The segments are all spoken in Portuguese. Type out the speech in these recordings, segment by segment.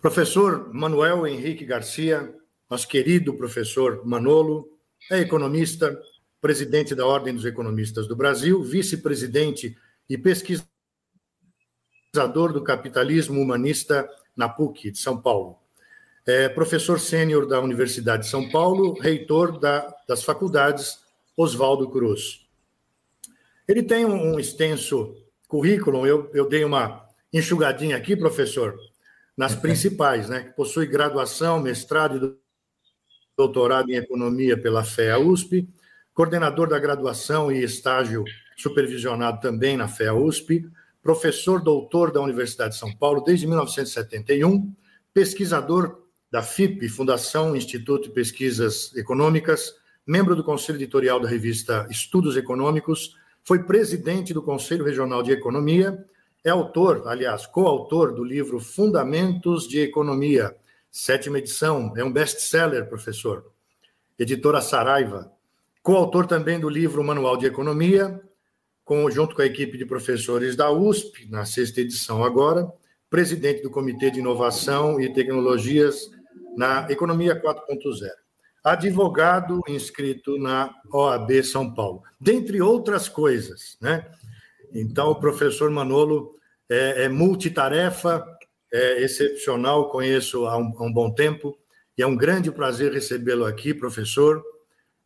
Professor Manuel Henrique Garcia, nosso querido professor Manolo, é economista, presidente da Ordem dos Economistas do Brasil, vice-presidente e pesquisador do capitalismo humanista na PUC de São Paulo. É professor sênior da Universidade de São Paulo, reitor da, das faculdades Oswaldo Cruz. Ele tem um, extenso currículo, eu, eu dei uma enxugadinha aqui, professor, nas principais, né? Possui graduação, mestrado e doutorado em economia pela FEA USP, coordenador da graduação e estágio supervisionado também na FEA USP, professor doutor da Universidade de São Paulo desde 1971, pesquisador da FIP, Fundação Instituto de Pesquisas Econômicas, membro do conselho editorial da revista Estudos Econômicos, foi presidente do Conselho Regional de Economia, é autor, aliás, coautor do livro Fundamentos de Economia, sétima edição, é um best-seller, professor. Editora Saraiva. Coautor também do livro Manual de Economia, com, junto com a equipe de professores da USP, na sexta edição agora, presidente do Comitê de Inovação e Tecnologias na Economia 4.0 advogado inscrito na OAB São Paulo, dentre outras coisas, né? Então, o professor Manolo é, é multitarefa, é excepcional, conheço há um, há um bom tempo, e é um grande prazer recebê-lo aqui, professor,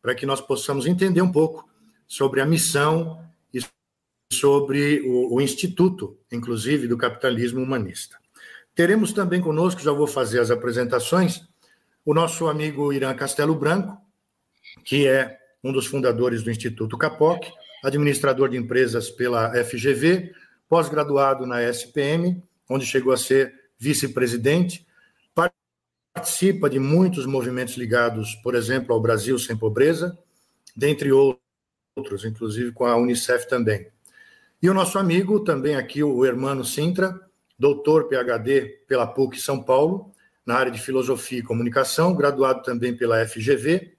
para que nós possamos entender um pouco sobre a missão e sobre o, o Instituto, inclusive, do Capitalismo Humanista. Teremos também conosco, já vou fazer as apresentações, o nosso amigo Irã Castelo Branco, que é um dos fundadores do Instituto Capoc, administrador de empresas pela FGV, pós-graduado na SPM, onde chegou a ser vice-presidente, participa de muitos movimentos ligados, por exemplo, ao Brasil Sem Pobreza, dentre outros, inclusive com a Unicef também. E o nosso amigo, também aqui, o Hermano Sintra, doutor PhD pela PUC São Paulo, na área de filosofia e comunicação, graduado também pela FGV,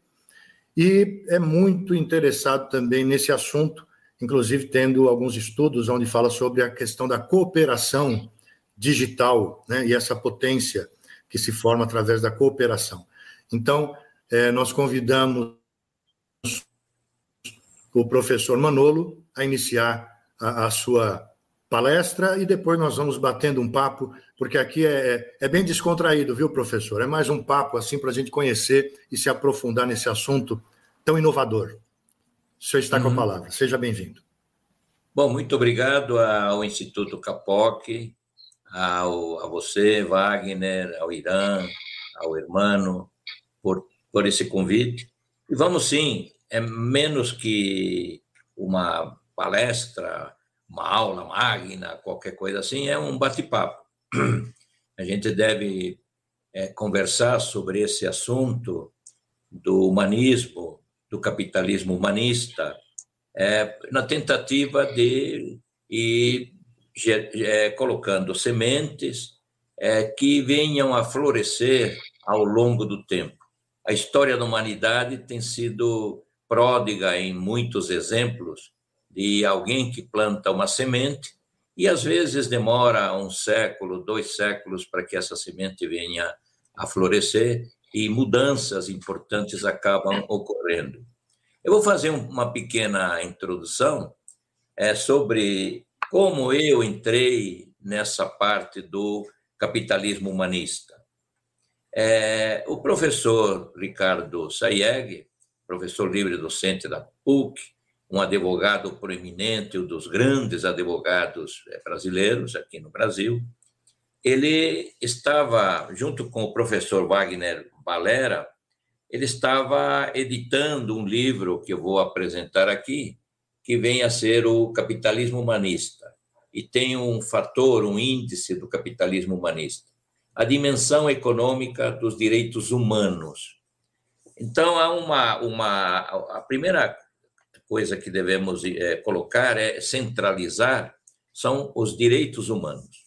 e é muito interessado também nesse assunto, inclusive tendo alguns estudos onde fala sobre a questão da cooperação digital né, e essa potência que se forma através da cooperação. Então, é, nós convidamos o professor Manolo a iniciar a, a sua palestra e depois nós vamos batendo um papo, porque aqui é, é, é bem descontraído, viu, professor? É mais um papo assim para a gente conhecer e se aprofundar nesse assunto tão inovador. O senhor está uhum. com a uhum. palavra. Seja bem-vindo. Bom, muito obrigado ao Instituto Capoc, ao, a você, Wagner, ao Irã, ao Hermano, por, por esse convite. E vamos sim, é menos que uma palestra uma aula magna, qualquer coisa assim, é um bate-papo. A gente deve é, conversar sobre esse assunto do humanismo, do capitalismo humanista, é, na tentativa de ir é, colocando sementes é, que venham a florescer ao longo do tempo. A história da humanidade tem sido pródiga em muitos exemplos de alguém que planta uma semente e às vezes demora um século, dois séculos para que essa semente venha a florescer e mudanças importantes acabam ocorrendo. Eu vou fazer uma pequena introdução é, sobre como eu entrei nessa parte do capitalismo humanista. É, o professor Ricardo Sayeg, professor livre docente da PUC, um advogado proeminente, um dos grandes advogados eh, brasileiros aqui no Brasil. Ele estava, junto com o professor Wagner Balera, ele estava editando um livro que eu vou apresentar aqui, que vem a ser o capitalismo humanista. E tem um fator, um índice do capitalismo humanista, a dimensão econômica dos direitos humanos. Então, há uma, uma a primeira coisa que devemos é, colocar é centralizar são os direitos humanos.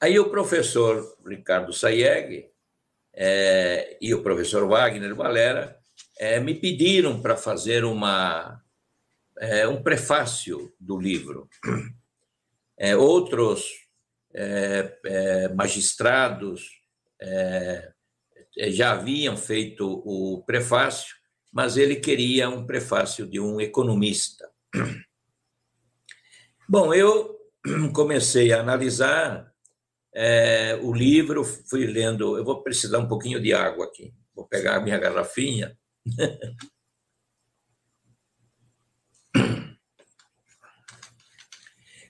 Aí o professor Ricardo Sayeg é, e o professor Wagner Valera é, me pediram para fazer uma, é, um prefácio do livro. É, outros é, é, magistrados já haviam feito o prefácio, mas ele queria um prefácio de um economista. Bom, eu comecei a analisar é, o livro, fui lendo. Eu vou precisar um pouquinho de água aqui. Vou pegar a minha garrafinha.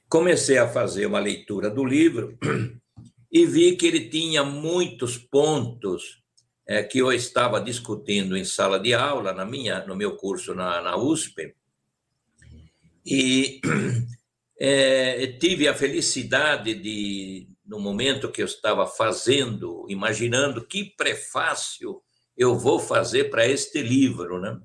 Comecei a fazer uma leitura do livro e vi que ele tinha muitos pontos é, que eu estava discutindo em sala de aula, na minha, no meu curso na, na USP, e é, tive a felicidade de, no momento que eu estava fazendo, imaginando que prefácio eu vou fazer para este livro, né?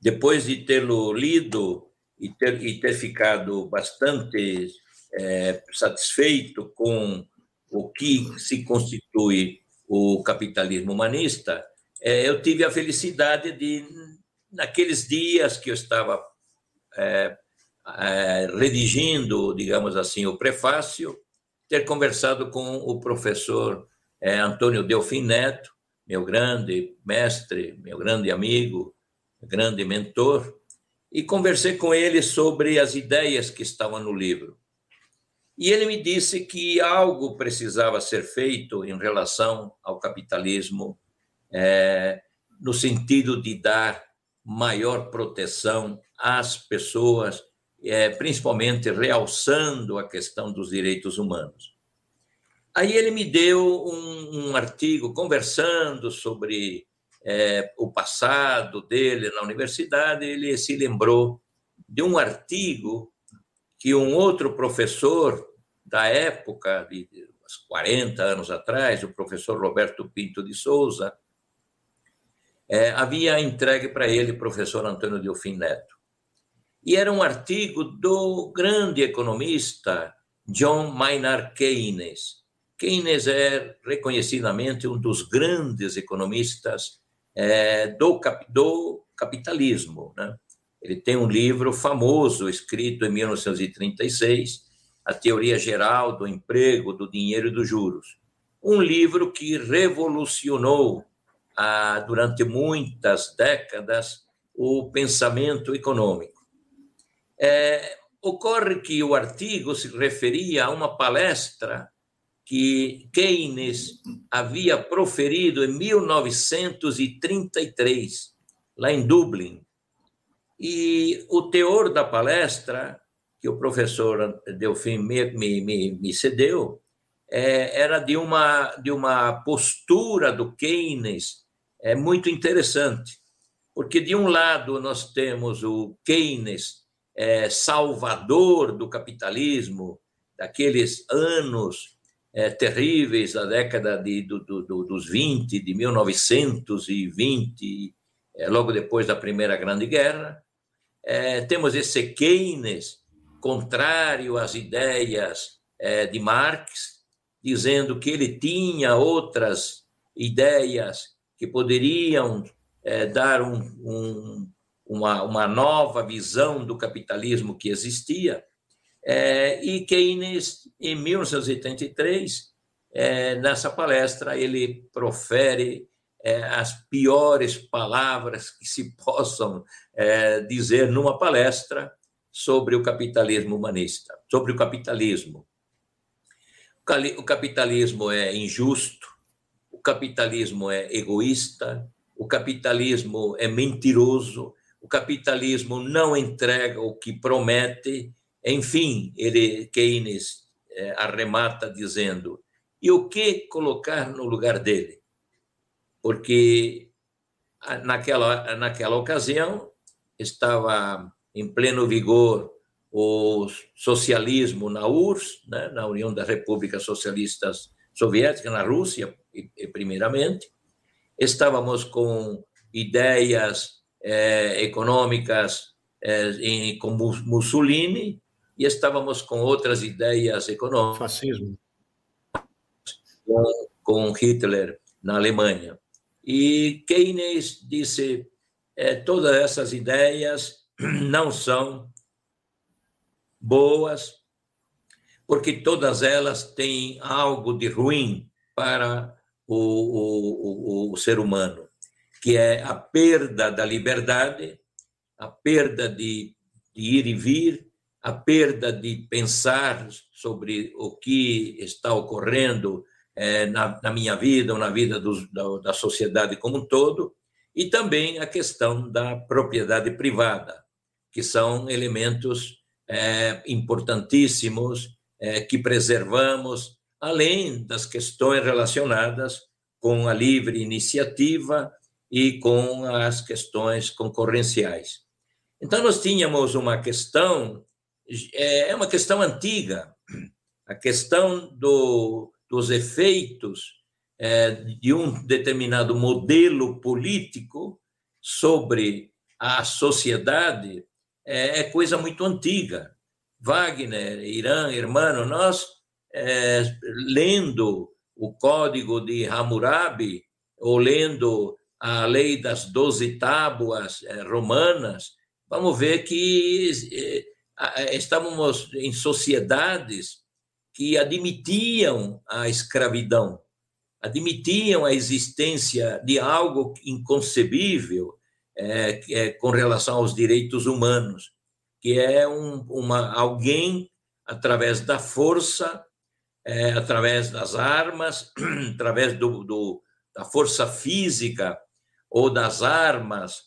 Depois de tê-lo lido, e ter, e ter ficado bastante é, satisfeito com o que se constitui o capitalismo humanista, é, eu tive a felicidade de, naqueles dias que eu estava é, é, redigindo, digamos assim, o prefácio, ter conversado com o professor é, Antônio Delfim Neto, meu grande mestre, meu grande amigo, grande mentor, e conversei com ele sobre as ideias que estavam no livro. E ele me disse que algo precisava ser feito em relação ao capitalismo, é, no sentido de dar maior proteção às pessoas, é, principalmente realçando a questão dos direitos humanos. Aí ele me deu um, um artigo conversando sobre é, o passado dele na universidade, ele se lembrou de um artigo que um outro professor da época, de uns 40 anos atrás, o professor Roberto Pinto de Souza, é, havia entregue para ele o professor Antônio Delfim Neto. E era um artigo do grande economista John Maynard Keynes. Keynes é reconhecidamente um dos grandes economistas é, do, do capitalismo. Né? Ele tem um livro famoso, escrito em 1936, A Teoria Geral do Emprego, do Dinheiro e dos Juros. Um livro que revolucionou, ah, durante muitas décadas, o pensamento econômico. É, ocorre que o artigo se referia a uma palestra que Keynes havia proferido em 1933, lá em Dublin. E o teor da palestra, que o professor Delfim me, me, me, cedeu, é, era de uma, de uma postura do Keynes é, muito interessante. Porque, de um lado, nós temos o Keynes, é, salvador do capitalismo, daqueles anos é, terríveis da década de, do, do, dos 20, de 1920, é, logo depois da Primeira Grande Guerra. É, temos esse Keynes contrário às ideias é, de Marx, dizendo que ele tinha outras ideias que poderiam é, dar um, um, uma, uma nova visão do capitalismo que existia. É, e Keynes, em 1983, é, nessa palestra, ele profere é, as piores palavras que se possam é, dizer numa palestra sobre o capitalismo humanista, sobre o capitalismo. O capitalismo é injusto, o capitalismo é egoísta, o capitalismo é mentiroso, o capitalismo não entrega o que promete enfim, ele Keynes é, arremata dizendo: e o que colocar no lugar dele? Porque naquela, naquela ocasião estava em pleno vigor o socialismo na URSS, né, na União das Repúblicas Socialistas Soviéticas, na Rússia, primeiramente. Estávamos com ideias eh, econômicas eh, em, com Mussolini, e estávamos com outras ideias econômicas. Fascismo. Com, Hitler na Alemanha. E Keynes disse: é, todas essas ideias não são boas, porque todas elas têm algo de ruim para o, o, o, o ser humano, que é a perda da liberdade, a perda de, de ir e vir, a perda de pensar sobre o que está ocorrendo é, na, na, minha vida ou na vida da, da sociedade como um todo, e também a questão da propriedade privada, que são elementos é, importantíssimos é, que preservamos, além das questões relacionadas com a livre iniciativa e com as questões concorrenciais. Então, nós tínhamos uma questão, é, é uma questão antiga, a questão do, dos efeitos é, de um determinado modelo político sobre a sociedade é, é coisa muito antiga. Wagner, Irã, Hermano, nós é, lendo o Código de Hammurabi ou lendo a Lei das Doze Tábuas é, romanas, vamos ver que é, estávamos em sociedades que admitiam a escravidão, admitiam a existência de algo inconcebível é, é, com relação aos direitos humanos, que é um, uma, alguém, através da força, é, através das armas, através do, do, da força física ou das armas,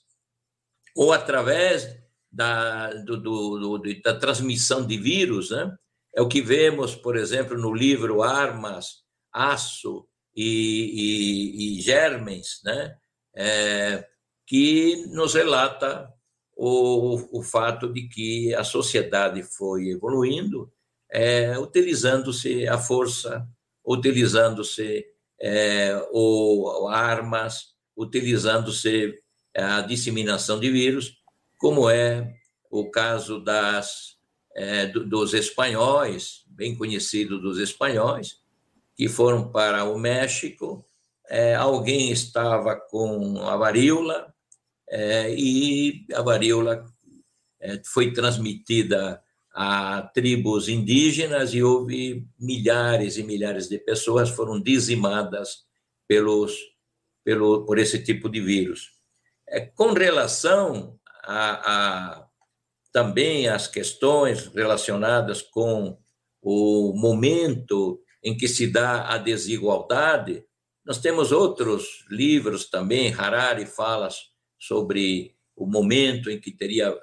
ou através da, do, do, da transmissão de vírus, né? É o que vemos, por exemplo, no livro Armas, Aço e, e, e Germens, né? É, que nos relata o, o fato de que a sociedade foi evoluindo, é, utilizando-se a força, utilizando-se é, o, armas, utilizando-se a disseminação de vírus, como é o caso das, é, dos espanhóis, bem conhecido dos espanhóis, que foram para o México. É, alguém estava com a varíola, é, e a varíola foi transmitida a tribos indígenas e houve milhares e milhares de pessoas foram dizimadas pelos, pelo, por esse tipo de vírus. É, com relação a, a também as questões relacionadas com o momento em que se dá a desigualdade, nós temos outros livros também, Harari fala sobre o momento em que teria,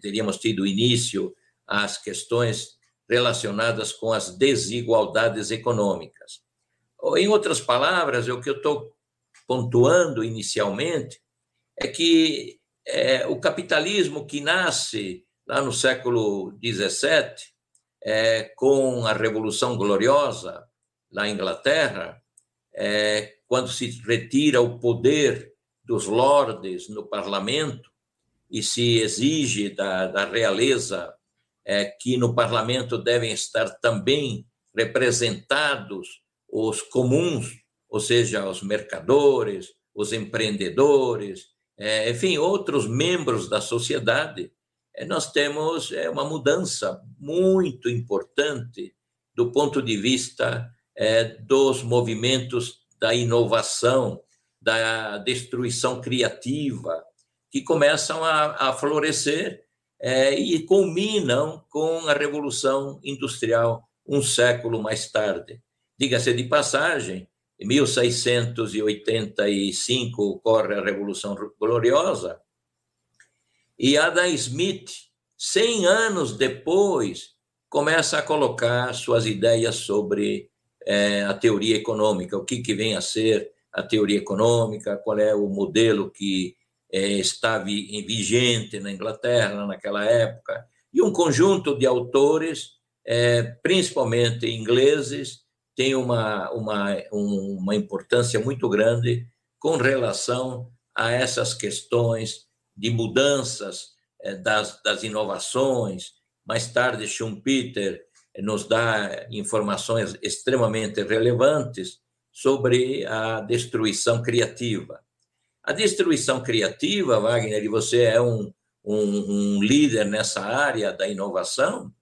teríamos tido início às questões relacionadas com as desigualdades econômicas. Em outras palavras, o que eu estou pontuando inicialmente é que é, o capitalismo que nasce lá no século XVII, é, com a Revolução Gloriosa, na Inglaterra, é, quando se retira o poder dos lordes no parlamento e se exige da, da realeza é, que no parlamento devem estar também representados os comuns, ou seja, os mercadores, os empreendedores, é, enfim, outros membros da sociedade, é, nós temos é, uma mudança muito importante do ponto de vista é, dos movimentos da inovação, da destruição criativa, que começam a, a florescer é, e culminam com a Revolução Industrial um século mais tarde. Diga-se de passagem, em 1685 ocorre a Revolução Gloriosa, e Adam Smith, 100 anos depois, começa a colocar suas ideias sobre é, a teoria econômica, o que, que vem a ser a teoria econômica, qual é o modelo que é, está vigente na Inglaterra naquela época, e um conjunto de autores, é, principalmente ingleses, tem uma, uma, uma importância muito grande com relação a essas questões de mudanças é, das, das inovações. Mais tarde, Schumpeter nos dá informações extremamente relevantes sobre a destruição criativa. A destruição criativa, Wagner, e você é um, um, um líder nessa área da inovação,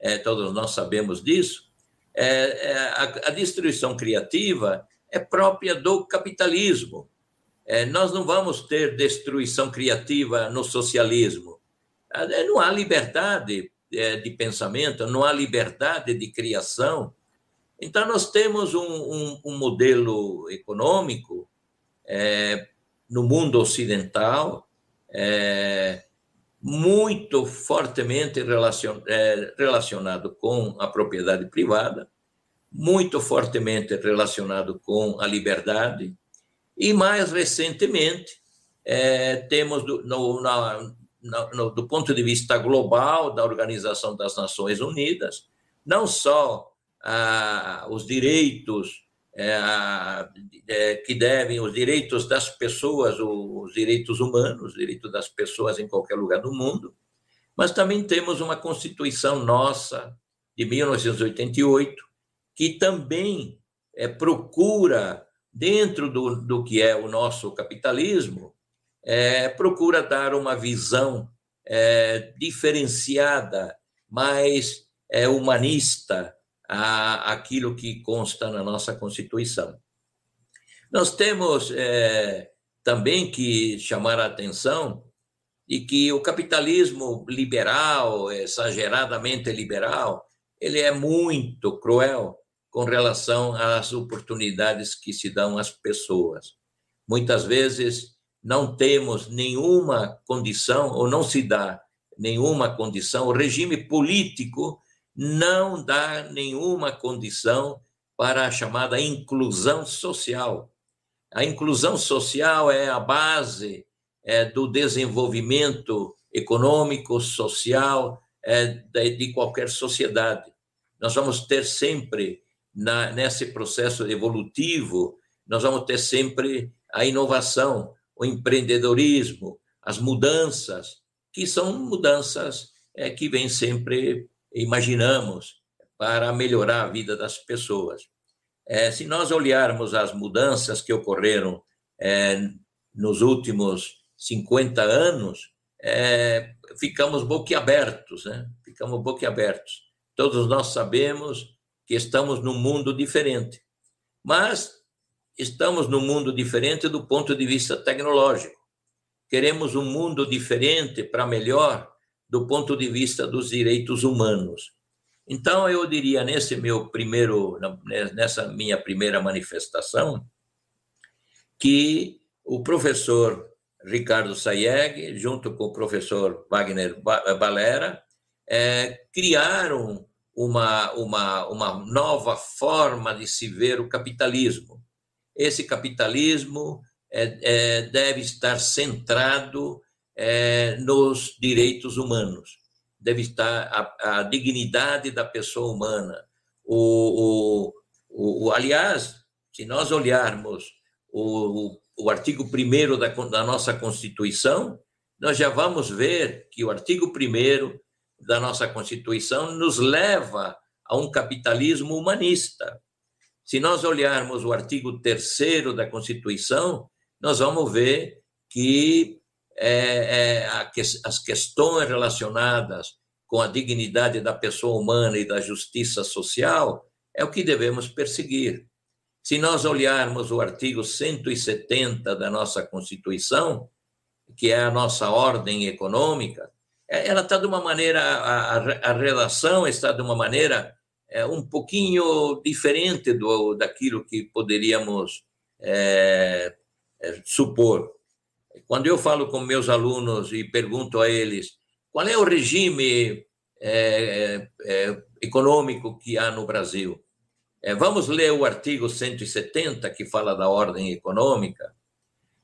é, todos nós sabemos disso, é, é, a, a, destruição criativa é própria do capitalismo. É, nós não vamos ter destruição criativa no socialismo. É, não há liberdade é, de pensamento, não há liberdade de criação. Então, nós temos um, um, um modelo econômico no mundo ocidental muito fortemente relacion, é, relacionado com a propriedade privada, muito fortemente relacionado com a liberdade, e mais recentemente, é, temos do, no, na, no, do ponto de vista global da Organização das Nações Unidas, não só ah, os direitos é, é, que devem os direitos das pessoas, os direitos humanos, os direitos das pessoas em qualquer lugar do mundo, mas também temos uma Constituição nossa, de 1988, que também é, procura, dentro do, do que é o nosso capitalismo, é, procura dar uma visão é, diferenciada, mais é, humanista, a, aquilo que consta na nossa Constituição. Nós temos é, também que chamar a atenção de que o capitalismo liberal, exageradamente liberal, ele é muito cruel com relação às oportunidades que se dão às pessoas. Muitas vezes não temos nenhuma condição, ou não se dá nenhuma condição, o regime político não dá nenhuma condição para a chamada inclusão social. A inclusão social é a base é, do desenvolvimento econômico, social é, de qualquer sociedade. Nós vamos ter sempre, na, nesse processo evolutivo, nós vamos ter sempre a inovação, o empreendedorismo, as mudanças, que são mudanças é, que vêm sempre imaginamos para melhorar a vida das pessoas. É, se nós olharmos as mudanças que ocorreram é, nos últimos 50 anos, é, ficamos boquiabertos, né? Ficamos boquiabertos. Todos nós sabemos que estamos num mundo diferente, mas estamos num mundo diferente do ponto de vista tecnológico. Queremos um mundo diferente para melhor do ponto de vista dos direitos humanos. Então, eu diria, nesse meu primeiro, nessa minha primeira manifestação, que o professor Ricardo Sayeg, junto com o professor Wagner Balera, é, criaram uma, uma, uma nova forma de se ver o capitalismo. Esse capitalismo é, é, deve estar centrado é, nos direitos humanos. Deve estar a, a dignidade da pessoa humana. O, o, o, aliás, se nós olharmos o, o artigo 1 da, da nossa Constituição, nós já vamos ver que o artigo 1 da nossa Constituição nos leva a um capitalismo humanista. Se nós olharmos o artigo 3 da Constituição, nós vamos ver que é, é, as questões relacionadas com a dignidade da pessoa humana e da justiça social é o que devemos perseguir. Se nós olharmos o artigo 170 da nossa Constituição, que é a nossa ordem econômica, é, ela está de uma maneira, a, a relação está de uma maneira é, um pouquinho diferente do, daquilo que poderíamos é, é, supor. Quando eu falo com meus alunos e pergunto a eles qual é o regime é, é, econômico que há no Brasil, é, vamos ler o artigo 170 que fala da ordem econômica.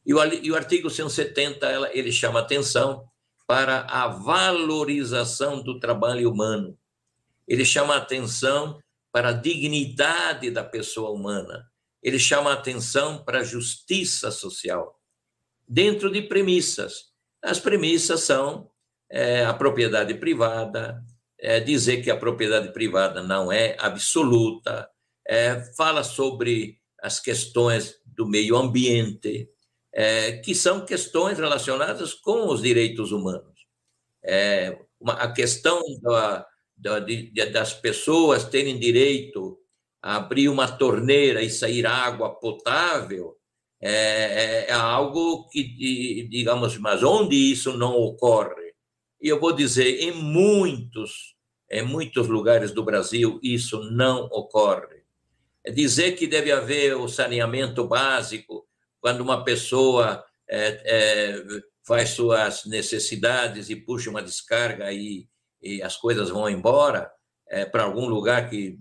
E o, e o artigo 170 ela, ele chama atenção para a valorização do trabalho humano. Ele chama atenção para a dignidade da pessoa humana. Ele chama atenção para a justiça social dentro de premissas. As premissas são é, a propriedade privada, é, dizer que a propriedade privada não é absoluta, é, fala sobre as questões do meio ambiente, é, que são questões relacionadas com os direitos humanos. É, uma, a questão da, das pessoas terem direito a abrir uma torneira e sair água potável é, é, é algo que, digamos, mas onde isso não ocorre? E eu vou dizer, em muitos, em muitos lugares do Brasil, isso não ocorre. É dizer que deve haver o saneamento básico quando uma pessoa é, é, faz suas necessidades e puxa uma descarga e, e as coisas vão embora é, para algum lugar que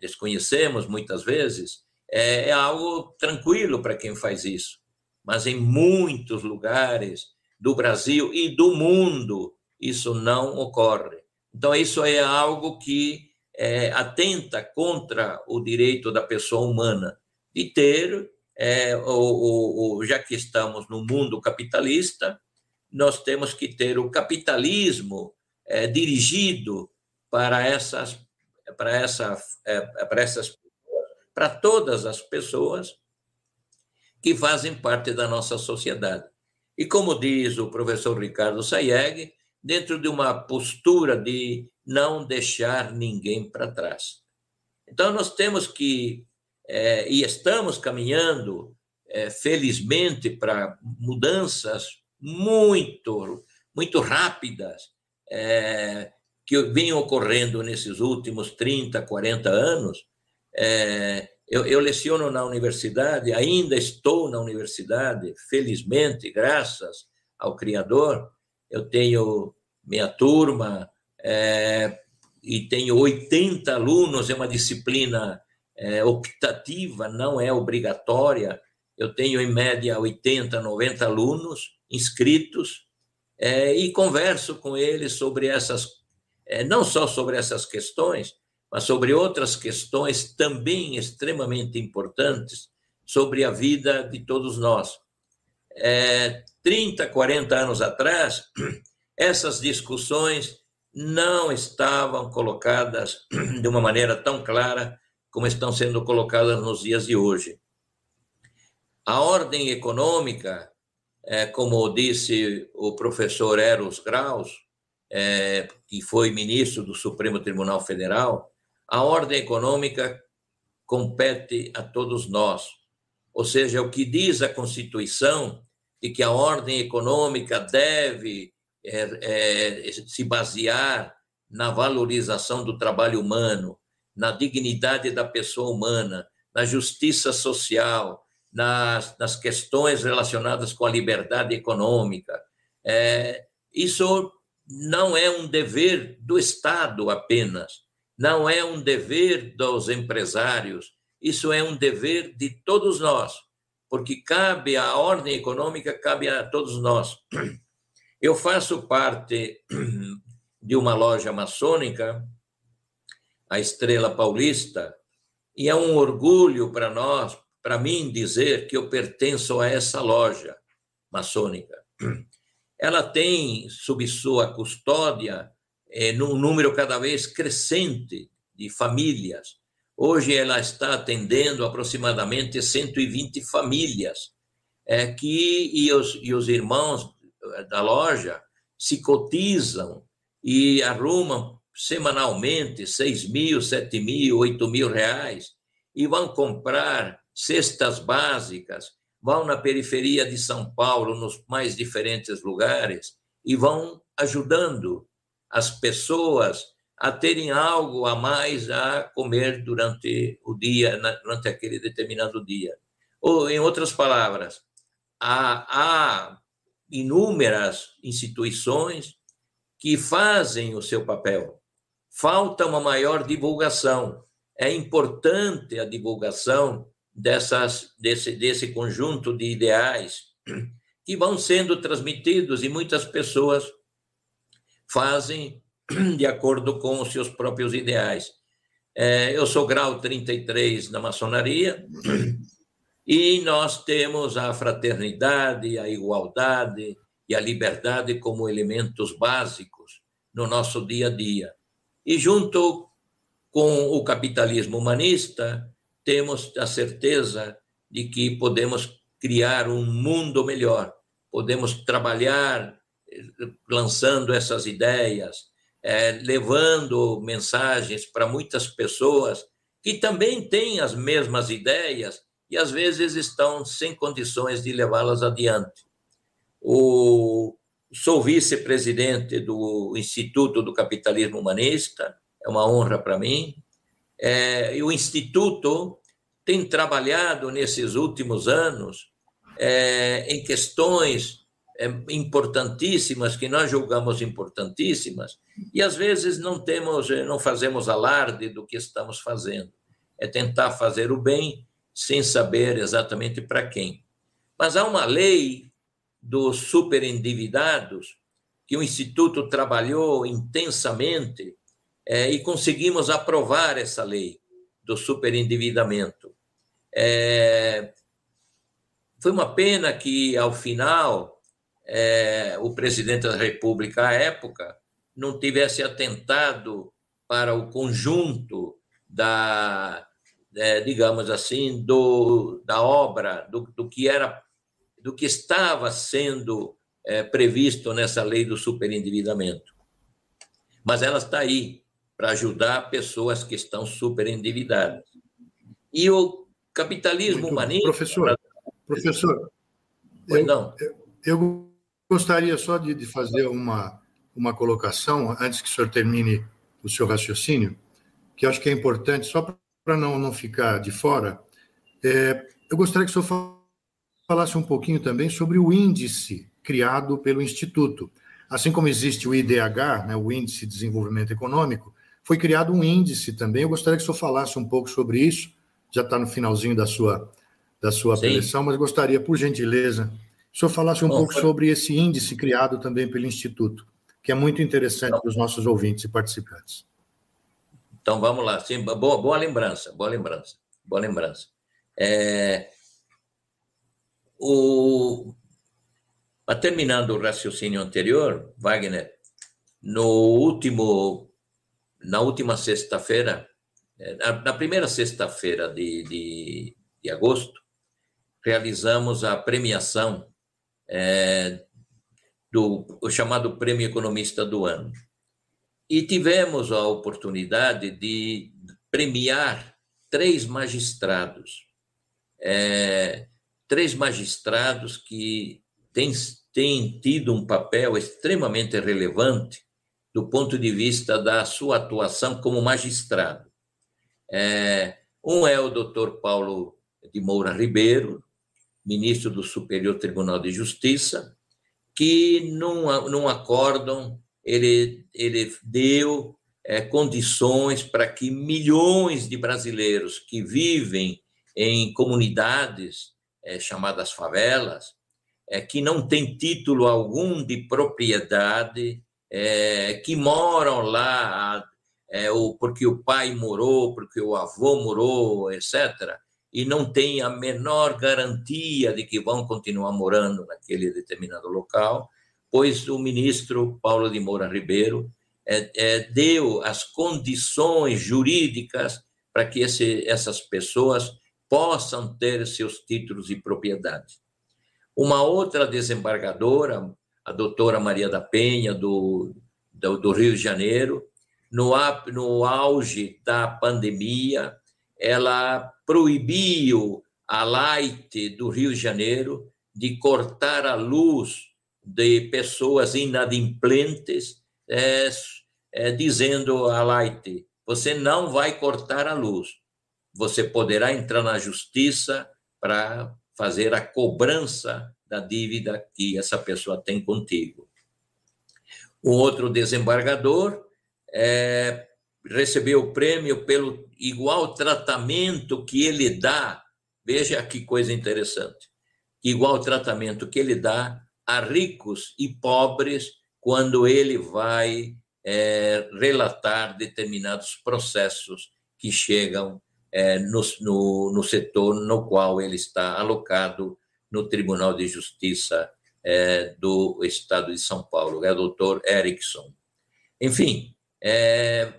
desconhecemos muitas vezes, é, é algo tranquilo para quem faz isso. Mas em muitos lugares do Brasil e do mundo, isso não ocorre. Então, isso é algo que é, atenta contra o direito da pessoa humana de ter, é, o, o, já que estamos no mundo capitalista, nós temos que ter o capitalismo é, dirigido para essas, para essa, é, para essas para todas as pessoas que fazem parte da nossa sociedade. E como diz o professor Ricardo Sayeg, dentro de uma postura de não deixar ninguém para trás. Então, nós temos que, é, e estamos caminhando, é, felizmente, para mudanças muito, muito rápidas é, que vêm ocorrendo nesses últimos 30, 40 anos, é, eu, eu leciono na universidade, ainda estou na universidade, felizmente, graças ao Criador. Eu tenho minha turma é, e tenho 80 alunos, é uma disciplina é, optativa, não é obrigatória. Eu tenho, em média, 80, 90 alunos inscritos é, e converso com eles sobre essas, é, não só sobre essas questões, mas sobre outras questões também extremamente importantes sobre a vida de todos nós. É, 30, 40 anos atrás, essas discussões não estavam colocadas de uma maneira tão clara como estão sendo colocadas nos dias de hoje. A ordem econômica, é, como disse o professor Eros Graus, é, que foi ministro do Supremo Tribunal Federal, a ordem econômica compete a todos nós. Ou seja, o que diz a Constituição de que a ordem econômica deve é, é, se basear na valorização do trabalho humano, na dignidade da pessoa humana, na justiça social, nas, nas questões relacionadas com a liberdade econômica. É, isso não é um dever do Estado apenas, não é um dever dos empresários, isso é um dever de todos nós, porque cabe à ordem econômica, cabe a todos nós. Eu faço parte de uma loja maçônica, a Estrela Paulista, e é um orgulho para nós, para mim, dizer que eu pertenço a essa loja maçônica. Ela tem sob sua custódia é, num número cada vez crescente de famílias. Hoje ela está atendendo aproximadamente 120 famílias, é, que e os, e os irmãos da loja se cotizam e arrumam semanalmente 6 mil, 7 mil, 8 mil reais e vão comprar cestas básicas, vão na periferia de São Paulo, nos mais diferentes lugares, e vão ajudando as pessoas a terem algo a mais a comer durante o dia, durante aquele determinado dia. Ou, em outras palavras, há, há inúmeras instituições que fazem o seu papel. Falta uma maior divulgação. É importante a divulgação dessas, desse, desse conjunto de ideais que vão sendo transmitidos e muitas pessoas fazem de acordo com os seus próprios ideais. É, eu sou grau 33 na maçonaria e nós temos a fraternidade, a igualdade e a liberdade como elementos básicos no nosso dia a dia. E junto com o capitalismo humanista, temos a certeza de que podemos criar um mundo melhor, podemos trabalhar lançando essas ideias, é, levando mensagens para muitas pessoas que também têm as mesmas ideias e às vezes estão sem condições de levá-las adiante. O, sou vice-presidente do Instituto do Capitalismo Humanista, é uma honra para mim. É, e o Instituto tem trabalhado nesses últimos anos é, em questões importantíssimas que nós julgamos importantíssimas e às vezes não temos, eh, não fazemos alarde do que estamos fazendo. É tentar fazer o bem sem saber exatamente para quem. Mas há uma lei dos superendividados que o Instituto trabalhou intensamente é, e conseguimos aprovar essa lei do superendividamento. É, foi uma pena que, ao final, é, o presidente da República, à época, não tivesse atentado para o conjunto da, é, digamos assim, do, da obra, do, do, que era, do que estava sendo é, previsto nessa lei do superendividamento. Mas ela está aí para ajudar pessoas que estão superendividadas. E o capitalismo Muito, humanista. Professor, professor, eu, eu, eu, gostaria só de, de fazer uma uma colocação, antes que o senhor termine o seu raciocínio, que acho que é importante, só para não, não ficar de fora. É, eu gostaria que o senhor falasse um pouquinho também sobre o índice criado pelo Instituto. Assim como existe o IDH, né, o Índice de Desenvolvimento Econômico, foi criado um índice também. Eu gostaria que o senhor falasse um pouco sobre isso. Já está no finalzinho da sua, da sua preleção, mas gostaria, por gentileza, o senhor falasse um Bom, pouco foi... sobre esse índice criado também pelo Instituto que é muito interessante para os nossos ouvintes e participantes. Então vamos lá, sim, boa, boa lembrança, boa lembrança, boa lembrança. É, o, terminando o raciocínio anterior, Wagner, no último, na última sexta-feira, é, na, primeira sexta-feira de, de, de, agosto, realizamos a premiação é, do o chamado Prêmio Economista do Ano. E tivemos a oportunidade de premiar três magistrados, é, três magistrados que têm, têm tido um papel extremamente relevante do ponto de vista da sua atuação como magistrado. É, um é o doutor Paulo de Moura Ribeiro, ministro do Superior Tribunal de Justiça, que num, num acórdão ele, ele deu é, condições para que milhões de brasileiros que vivem em comunidades é, chamadas favelas, é, que não têm título algum de propriedade, é, que moram lá é, ou porque o pai morou, porque o avô morou, etc., e não tem a menor garantia de que vão continuar morando naquele determinado local, pois o ministro Paulo de Moura Ribeiro é, é, deu as condições jurídicas para que esse, essas pessoas possam ter seus títulos e propriedade. Uma outra desembargadora, a doutora Maria da Penha, do, do, do Rio de Janeiro, no, no auge da pandemia, ela proibiu a Light do Rio de Janeiro de cortar a luz de pessoas inadimplentes, é, é, dizendo a Light: você não vai cortar a luz, você poderá entrar na justiça para fazer a cobrança da dívida que essa pessoa tem contigo. Um outro desembargador é, recebeu o prêmio pelo igual tratamento que ele dá. Veja que coisa interessante. Igual tratamento que ele dá a ricos e pobres quando ele vai é, relatar determinados processos que chegam é, no, no, no, setor no qual ele está alocado no Tribunal de Justiça é, do Estado de São Paulo, é o doutor Erickson. Enfim, é,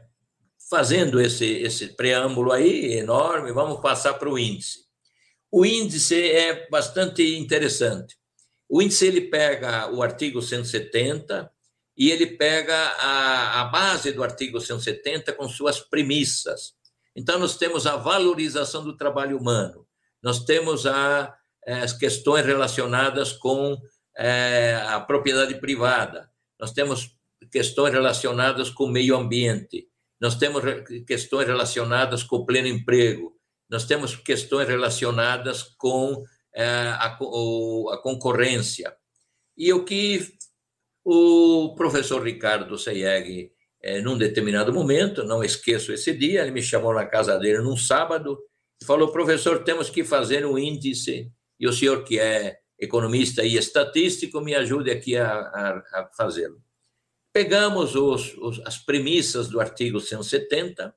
fazendo esse, esse preâmbulo aí enorme, vamos passar para o índice. O índice é bastante interessante. O índice ele pega o artigo 170 e ele pega a, a base do artigo 170 com suas premissas. Então, nós temos a valorização do trabalho humano, nós temos a, eh, as questões relacionadas com é, a propriedade privada, nós temos questões relacionadas com o meio ambiente, nós temos questões relacionadas com o pleno emprego, nós temos questões relacionadas com é, a, a concorrência. E o que o professor Ricardo Seyeg, é, num determinado momento, não esqueço esse dia, ele me chamou na casa dele num sábado e falou: professor, temos que fazer um índice, e o senhor, que é economista e estatístico, me ajude aqui a, a, a fazê-lo. Pegamos os, os, as premissas do artigo 170,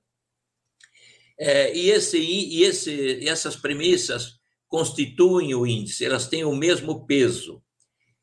é, e, esse, e, esse, e essas premissas constituem o índice, elas têm o mesmo peso.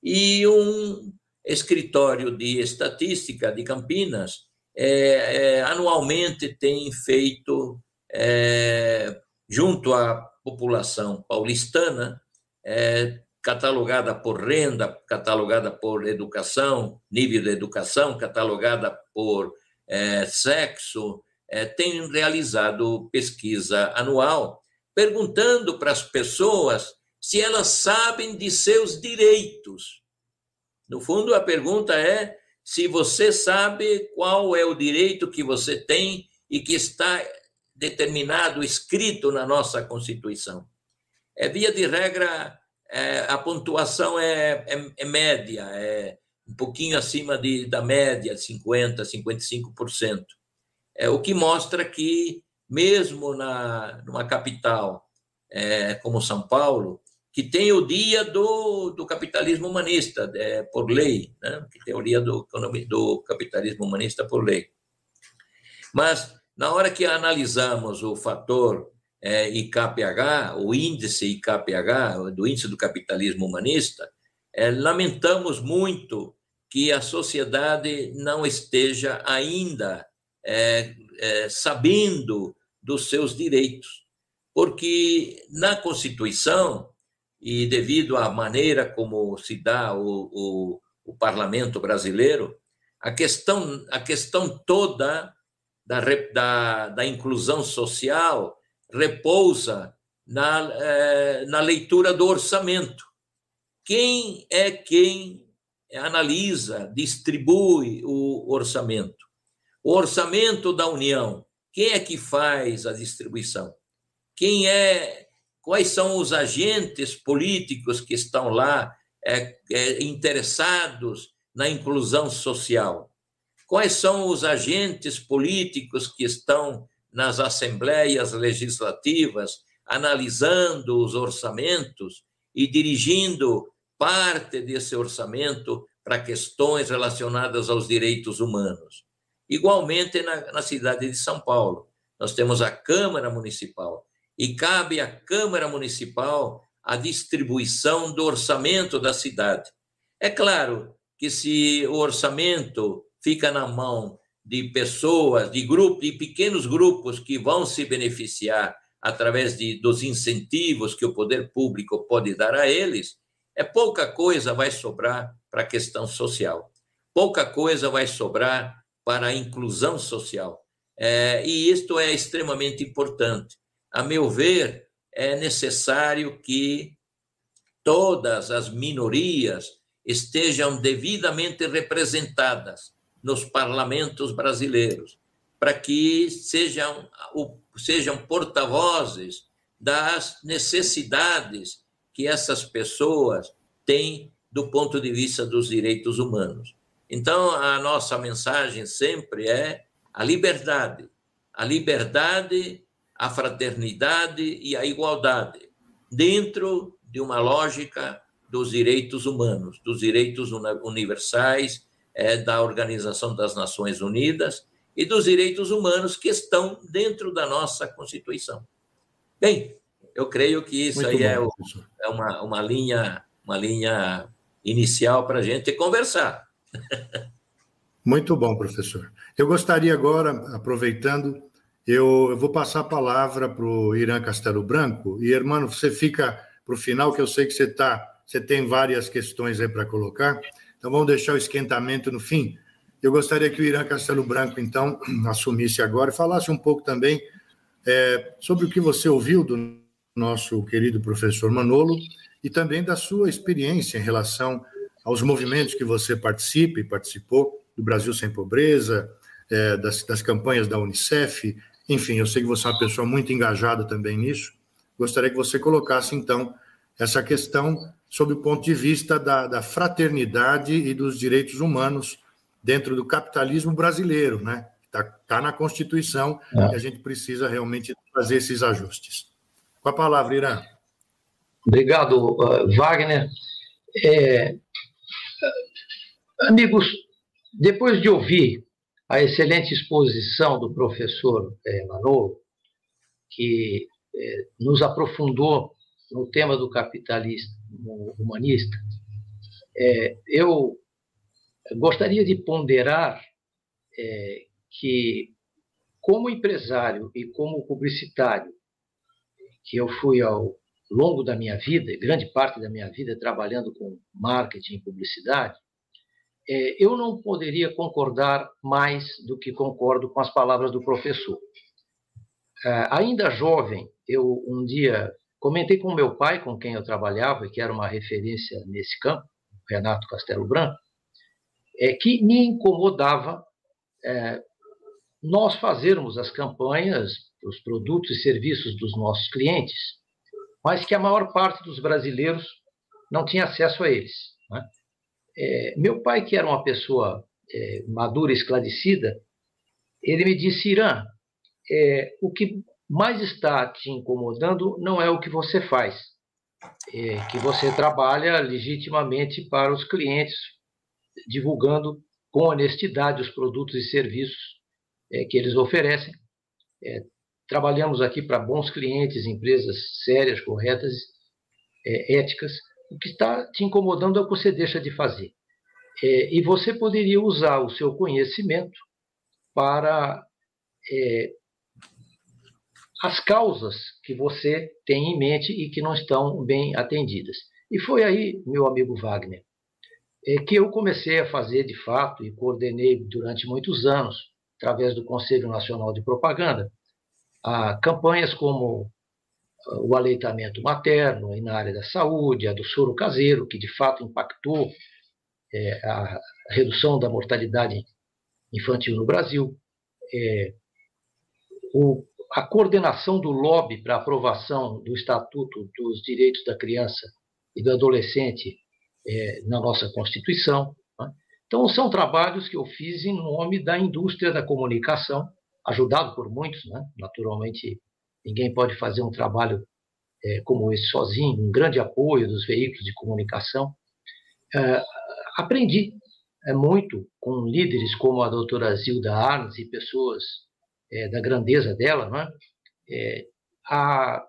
E um escritório de estatística de Campinas é, é, anualmente tem feito, é, junto à população paulistana, é, catalogada por renda, catalogada por educação, nível de educação, catalogada por é, sexo, é, tem realizado pesquisa anual, perguntando para as pessoas se elas sabem de seus direitos. No fundo, a pergunta é se você sabe qual é o direito que você tem e que está determinado, escrito na nossa Constituição. É via de regra, é, a pontuação é, é, é média, é um pouquinho acima de, da média, 50%, 55% é, o que mostra que, mesmo na, numa capital é, como São Paulo, que tem o dia do, do capitalismo humanista, é, por lei, né? que tem o dia do, do capitalismo humanista por lei. Mas, na hora que analisamos o fator é, IKPH, o índice IKPH, do índice do capitalismo humanista, é, lamentamos muito que a sociedade não esteja ainda é, é, sabendo dos seus direitos, porque na Constituição, e devido à maneira como se dá o, o, o parlamento brasileiro, a questão, a questão toda da, da, da inclusão social repousa na, é, na leitura do orçamento. Quem é quem analisa, distribui o orçamento? O orçamento da União, quem é que faz a distribuição? Quem é? Quais são os agentes políticos que estão lá é, é, interessados na inclusão social? Quais são os agentes políticos que estão nas assembleias legislativas analisando os orçamentos e dirigindo parte desse orçamento para questões relacionadas aos direitos humanos? Igualmente na, na cidade de São Paulo, nós temos a Câmara Municipal e cabe à Câmara Municipal a distribuição do orçamento da cidade. É claro que se o orçamento fica na mão de pessoas, de grupos, de pequenos grupos que vão se beneficiar através de, dos incentivos que o poder público pode dar a eles, é pouca coisa vai sobrar para a questão social. Pouca coisa vai sobrar para a inclusão social. É, e isto é extremamente importante. A meu ver, é necessário que todas as minorias estejam devidamente representadas nos parlamentos brasileiros, para que sejam, sejam porta-vozes das necessidades que essas pessoas têm do ponto de vista dos direitos humanos. Então, a nossa mensagem sempre é a liberdade. A liberdade, a fraternidade e a igualdade, dentro de uma lógica dos direitos humanos, dos direitos universais é, da Organização das Nações Unidas e dos direitos humanos que estão dentro da nossa Constituição. Bem, eu creio que isso Muito aí bom, é, é uma, uma, linha, uma linha inicial para a gente conversar. Muito bom, professor. Eu gostaria agora, aproveitando, eu, eu vou passar a palavra para o Irã Castelo Branco. E, irmão, você fica para o final, que eu sei que você, tá, você tem várias questões aí para colocar. Então, vamos deixar o esquentamento no fim. Eu gostaria que o Irã Castelo Branco, então, assumisse agora e falasse um pouco também é, sobre o que você ouviu do nosso querido professor Manolo e também da sua experiência em relação aos movimentos que você participa e participou, do Brasil Sem Pobreza, é, das, das campanhas da Unicef, enfim, eu sei que você é uma pessoa muito engajada também nisso. Gostaria que você colocasse, então, essa questão sob o ponto de vista da, da fraternidade e dos direitos humanos dentro do capitalismo brasileiro, né? Está tá na Constituição é. e a gente precisa realmente fazer esses ajustes. Com a palavra, Irã. Obrigado, uh, Wagner. É, amigos, depois de ouvir a excelente exposição do professor é, Manolo, que é, nos aprofundou no tema do capitalismo humanista, é, eu gostaria de ponderar é, que, como empresário e como publicitário, que eu fui ao longo da minha vida, grande parte da minha vida trabalhando com marketing e publicidade, é, eu não poderia concordar mais do que concordo com as palavras do professor. É, ainda jovem, eu um dia comentei com meu pai, com quem eu trabalhava, que era uma referência nesse campo, Renato Castelo Branco, é, que me incomodava é, nós fazermos as campanhas os produtos e serviços dos nossos clientes, mas que a maior parte dos brasileiros não tinha acesso a eles. Né? É, meu pai, que era uma pessoa é, madura, esclarecida, ele me disse, Irã, é, o que mais está te incomodando não é o que você faz, é que você trabalha legitimamente para os clientes, divulgando com honestidade os produtos e serviços é, que eles oferecem. É, trabalhamos aqui para bons clientes, empresas sérias, corretas, é, éticas. O que está te incomodando é o que você deixa de fazer. É, e você poderia usar o seu conhecimento para é, as causas que você tem em mente e que não estão bem atendidas. E foi aí, meu amigo Wagner, é que eu comecei a fazer de fato e coordenei durante muitos anos, através do Conselho Nacional de Propaganda, campanhas como ah, o aleitamento materno e na área da saúde, a do soro caseiro, que de fato impactou é, a redução da mortalidade infantil no Brasil, é, o, a coordenação do lobby para aprovação do Estatuto dos Direitos da Criança e do Adolescente é, na nossa Constituição. Né? Então, são trabalhos que eu fiz em nome da indústria da comunicação, ajudado por muitos, né? naturalmente, ninguém pode fazer um trabalho é, como esse sozinho, um grande apoio dos veículos de comunicação. É, aprendi é, muito com líderes como a doutora Zilda Arnes e pessoas é, da grandeza dela, né? É, a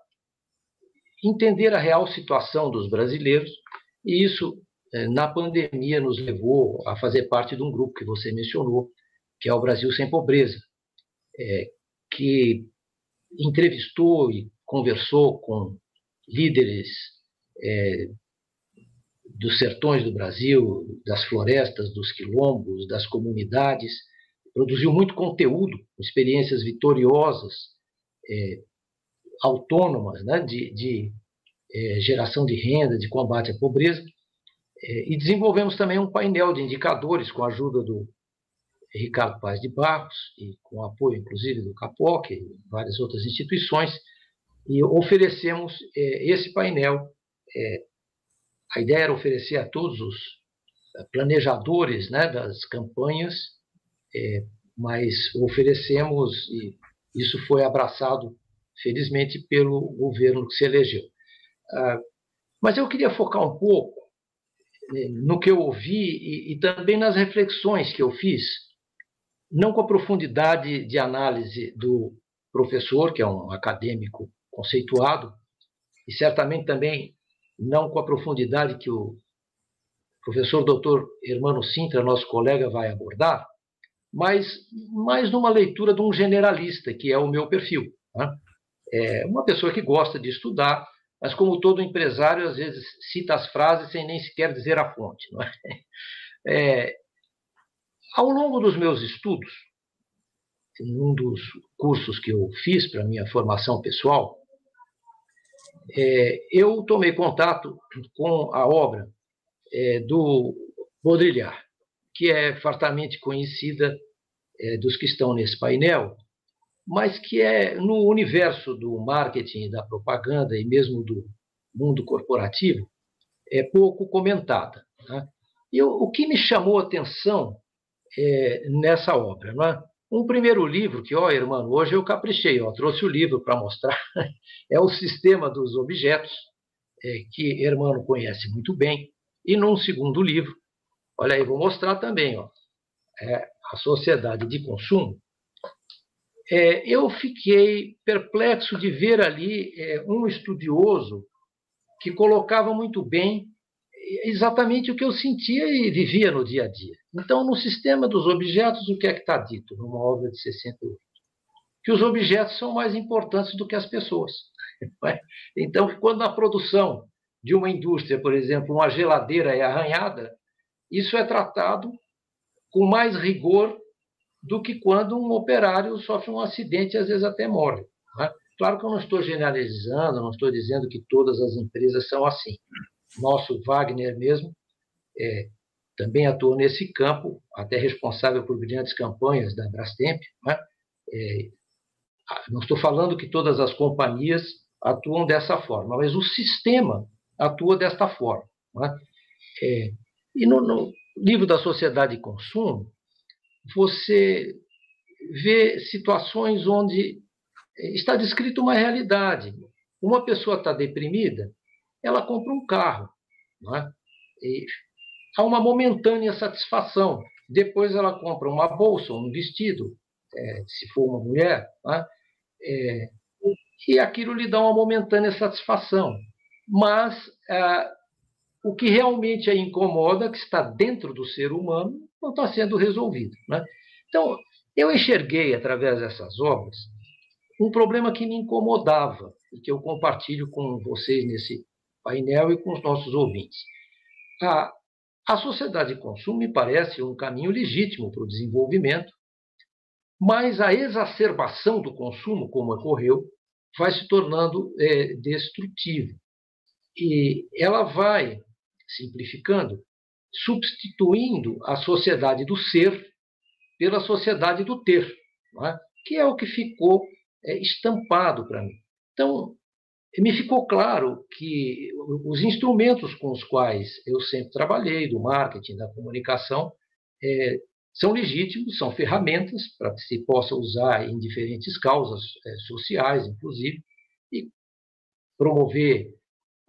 entender a real situação dos brasileiros e isso, é, na pandemia, nos levou a fazer parte de um grupo que você mencionou, que é o Brasil Sem Pobreza, é, que entrevistou e conversou com líderes é, dos sertões do Brasil, das florestas, dos quilombos, das comunidades, produziu muito conteúdo, experiências vitoriosas, é, autônomas, né, de, de é, geração de renda, de combate à pobreza, é, e desenvolvemos também um painel de indicadores com a ajuda do Ricardo Paz de Barros e com o apoio, inclusive, do CAPOC e várias outras instituições, e oferecemos é, esse painel. É, a ideia era oferecer a todos os planejadores né, das campanhas, é, mas oferecemos, e isso foi abraçado, felizmente, pelo governo que se elegeu. Ah, mas eu queria focar um pouco eh, no que eu ouvi e, e, também nas reflexões que eu fiz, não com a profundidade de análise do professor, que é um acadêmico conceituado, e certamente também não com a profundidade que o professor doutor Hermano Sintra, nosso colega, vai abordar, mas mais numa leitura de um generalista, que é o meu perfil. Né? É uma pessoa que gosta de estudar, mas como todo empresário, às vezes cita as frases sem nem sequer dizer a fonte. É? É, ao longo dos meus estudos, num dos cursos que eu fiz para minha formação pessoal, é, eu tomei contato com a obra é, do Baudrillard, que é fartamente conhecida é, dos que estão nesse painel, mas que é no universo do marketing, da propaganda e mesmo do mundo corporativo, é pouco comentada. Né? E o, o, que me chamou a atenção é, nessa obra, não é? Um primeiro livro que, ó, irmão, hoje eu caprichei, ó, trouxe o livro para mostrar, é o Sistema dos Objetos, é, que Hermano conhece muito bem. E num segundo livro, olha aí, vou mostrar também, ó, é a Sociedade de Consumo. É, eu fiquei perplexo de ver ali é, um estudioso que colocava muito bem exatamente o que eu sentia e vivia no dia a dia. Então, no sistema dos objetos, o que é que está dito numa obra de 68? Que os objetos são mais importantes do que as pessoas. É? Então, quando na produção de uma indústria, por exemplo, uma geladeira é arranhada, isso é tratado com mais rigor do que quando um operário sofre um acidente e às vezes até morre. É? Claro que eu não estou generalizando, não estou dizendo que todas as empresas são assim nosso Wagner mesmo, é, também atuou nesse campo, até responsável por brilhantes campanhas da Brastemp. Né? É, não estou falando que todas as companhias atuam dessa forma, mas o sistema atua desta forma. Né? É, e no, no, livro da Sociedade de Consumo, você vê situações onde está descrita uma realidade. Uma pessoa está deprimida, ela compra um carro. É? E há uma momentânea satisfação. Depois ela compra uma bolsa, um vestido, é, se for uma mulher, é? É, e aquilo lhe dá uma momentânea satisfação. Mas é, o que realmente a incomoda, que está dentro do ser humano, não está sendo resolvido. É? Então, eu enxerguei através dessas obras um problema que me incomodava e que eu compartilho com vocês nesse painel e com os nossos ouvintes. A, a sociedade de consumo me parece um caminho legítimo para o desenvolvimento, mas a exacerbação do consumo, como ocorreu, vai se tornando é, destrutiva. E ela vai, simplificando, substituindo a sociedade do ser pela sociedade do ter, é? que é o que ficou é, estampado para mim. Então, me ficou claro que os instrumentos com os quais eu sempre trabalhei, do marketing, da comunicação, é, são legítimos, são ferramentas para que se possa usar em diferentes causas é, sociais, inclusive, e promover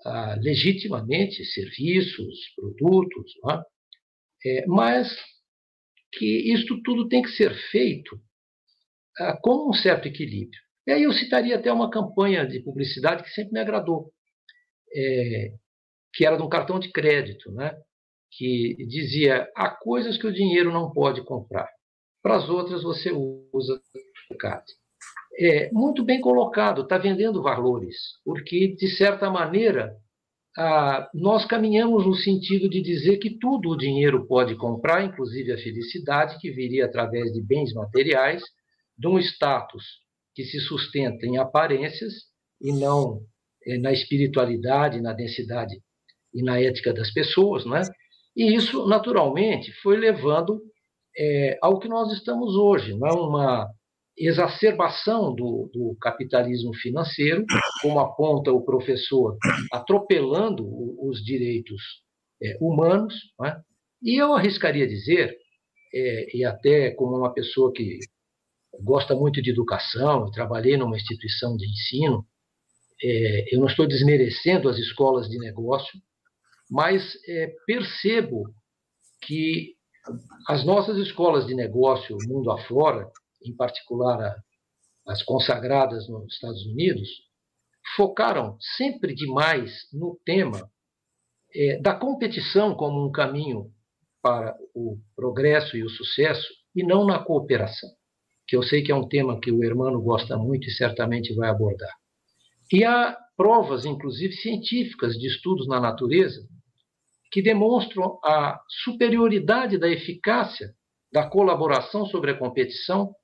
ah, legitimamente serviços, produtos, é? é, mas que isto tudo tem que ser feito ah, com um certo equilíbrio. E aí eu citaria até uma campanha de publicidade que sempre me agradou, é, que era de um cartão de crédito, né? que dizia: há coisas que o dinheiro não pode comprar, para as outras você usa o CAD. É, muito bem colocado, está vendendo valores, porque, de certa maneira, ah, nós caminhamos no sentido de dizer que tudo o dinheiro pode comprar, inclusive a felicidade, que viria através de bens materiais, de um status que se sustenta em aparências e não é, na espiritualidade, na densidade e na ética das pessoas, né? E isso, naturalmente, foi levando é, ao que nós estamos hoje, não é uma exacerbação do, do, capitalismo financeiro, como aponta o professor, atropelando os direitos é, humanos, é? e eu arriscaria dizer, é, e até como uma pessoa que gosta muito de educação, trabalhei numa instituição de ensino. É, eu não estou desmerecendo as escolas de negócio, mas é, percebo que as nossas escolas de negócio, mundo afora, em particular a, as consagradas nos Estados Unidos, focaram sempre demais no tema é, da competição como um caminho para o progresso e o sucesso, e não na cooperação que eu sei que é um tema que o Hermano gosta muito e certamente vai abordar. E há provas, inclusive científicas, de estudos na natureza que demonstram a superioridade da eficácia da colaboração sobre a competição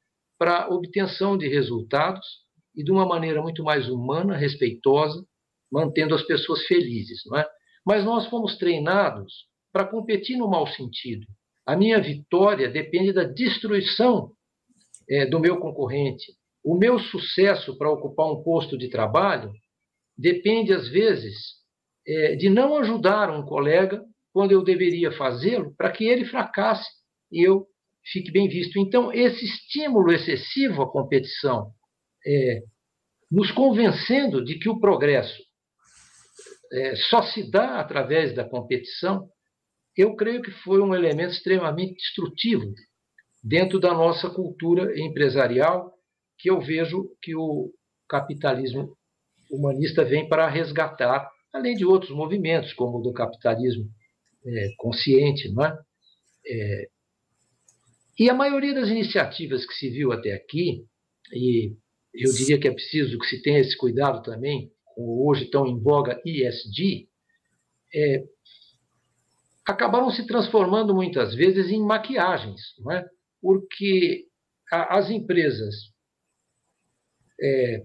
para obtenção de resultados e de uma maneira muito mais humana, respeitosa, mantendo as pessoas felizes, não é? Mas nós fomos treinados para competir no mau sentido. A minha vitória depende da destruição é, do meu concorrente. O meu sucesso para ocupar um posto de trabalho depende, às vezes, é, de não ajudar um colega quando eu deveria fazê-lo, para que ele fracasse e eu fique bem visto. Então, esse estímulo excessivo à competição, é, nos convencendo de que o progresso é, só se dá através da competição, eu creio que foi um elemento extremamente destrutivo dentro da nossa cultura empresarial, que eu vejo que o capitalismo humanista vem para resgatar, além de outros movimentos, como o do capitalismo é, consciente, não é? é? E a maioria das iniciativas que se viu até aqui, e eu diria que é preciso que se tenha esse cuidado também, com hoje tão em voga ESG, é, acabaram se transformando muitas vezes em maquiagens, não é? porque a, as empresas é,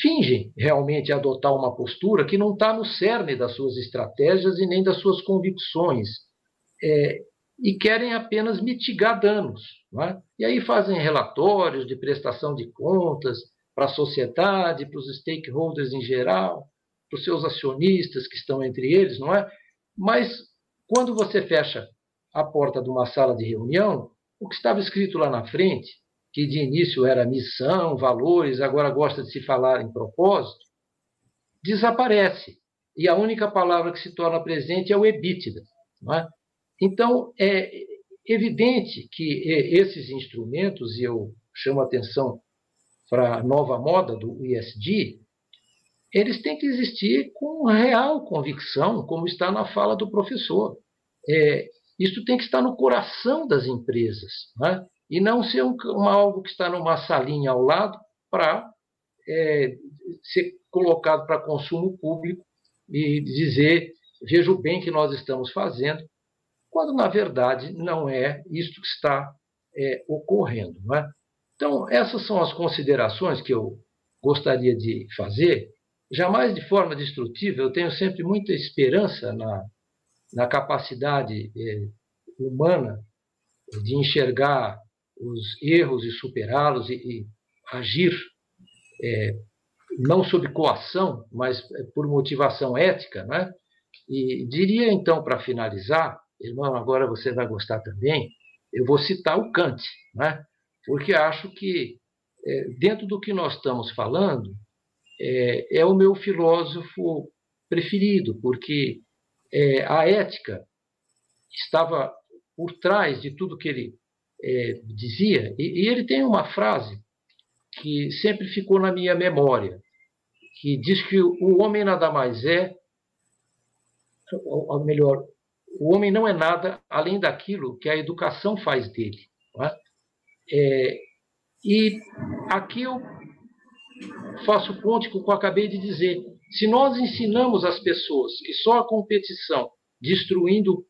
fingem realmente adotar uma postura que não está no cerne das suas estratégias e nem das suas convicções. É, e querem apenas mitigar danos. É? E aí fazem relatórios de prestação de contas para a sociedade, para os stakeholders em geral, para os seus acionistas que estão entre eles, não é? Mas quando você fecha a porta de uma sala de reunião, o que estava escrito lá na frente que de início era missão, valores, agora gosta de se falar em propósito, desaparece. E a única palavra que se torna presente é o EBITDA. É? Então, é evidente que esses instrumentos, e eu chamo a atenção para a nova moda do ISD, eles têm que existir com real convicção, como está na fala do professor. É, isso tem que estar no coração das empresas. É? e não ser um, algo que está numa salinha ao lado para é, ser colocado para consumo público e dizer veja o bem que nós estamos fazendo, quando na verdade não é isso que está é, ocorrendo. Não é? Então, essas são as considerações que eu gostaria de fazer, jamais de forma destrutiva, eu tenho sempre muita esperança na, na capacidade é, humana de enxergar os erros e superá-los e, e, agir é, não sob coação, mas é, por motivação ética, né? E diria então para finalizar, irmão, agora você vai gostar também. Eu vou citar o Kant, né? Porque acho que é, dentro do que nós estamos falando é, é o meu filósofo preferido, porque é, a ética estava por trás de tudo que ele é, dizia, e, e ele tem uma frase que sempre ficou na minha memória, que diz que o homem nada mais é, ou melhor, o homem não é nada além daquilo que a educação faz dele. É? É, e aqui eu faço ponte com o que eu acabei de dizer. Se nós ensinamos as pessoas que só a competição, destruindo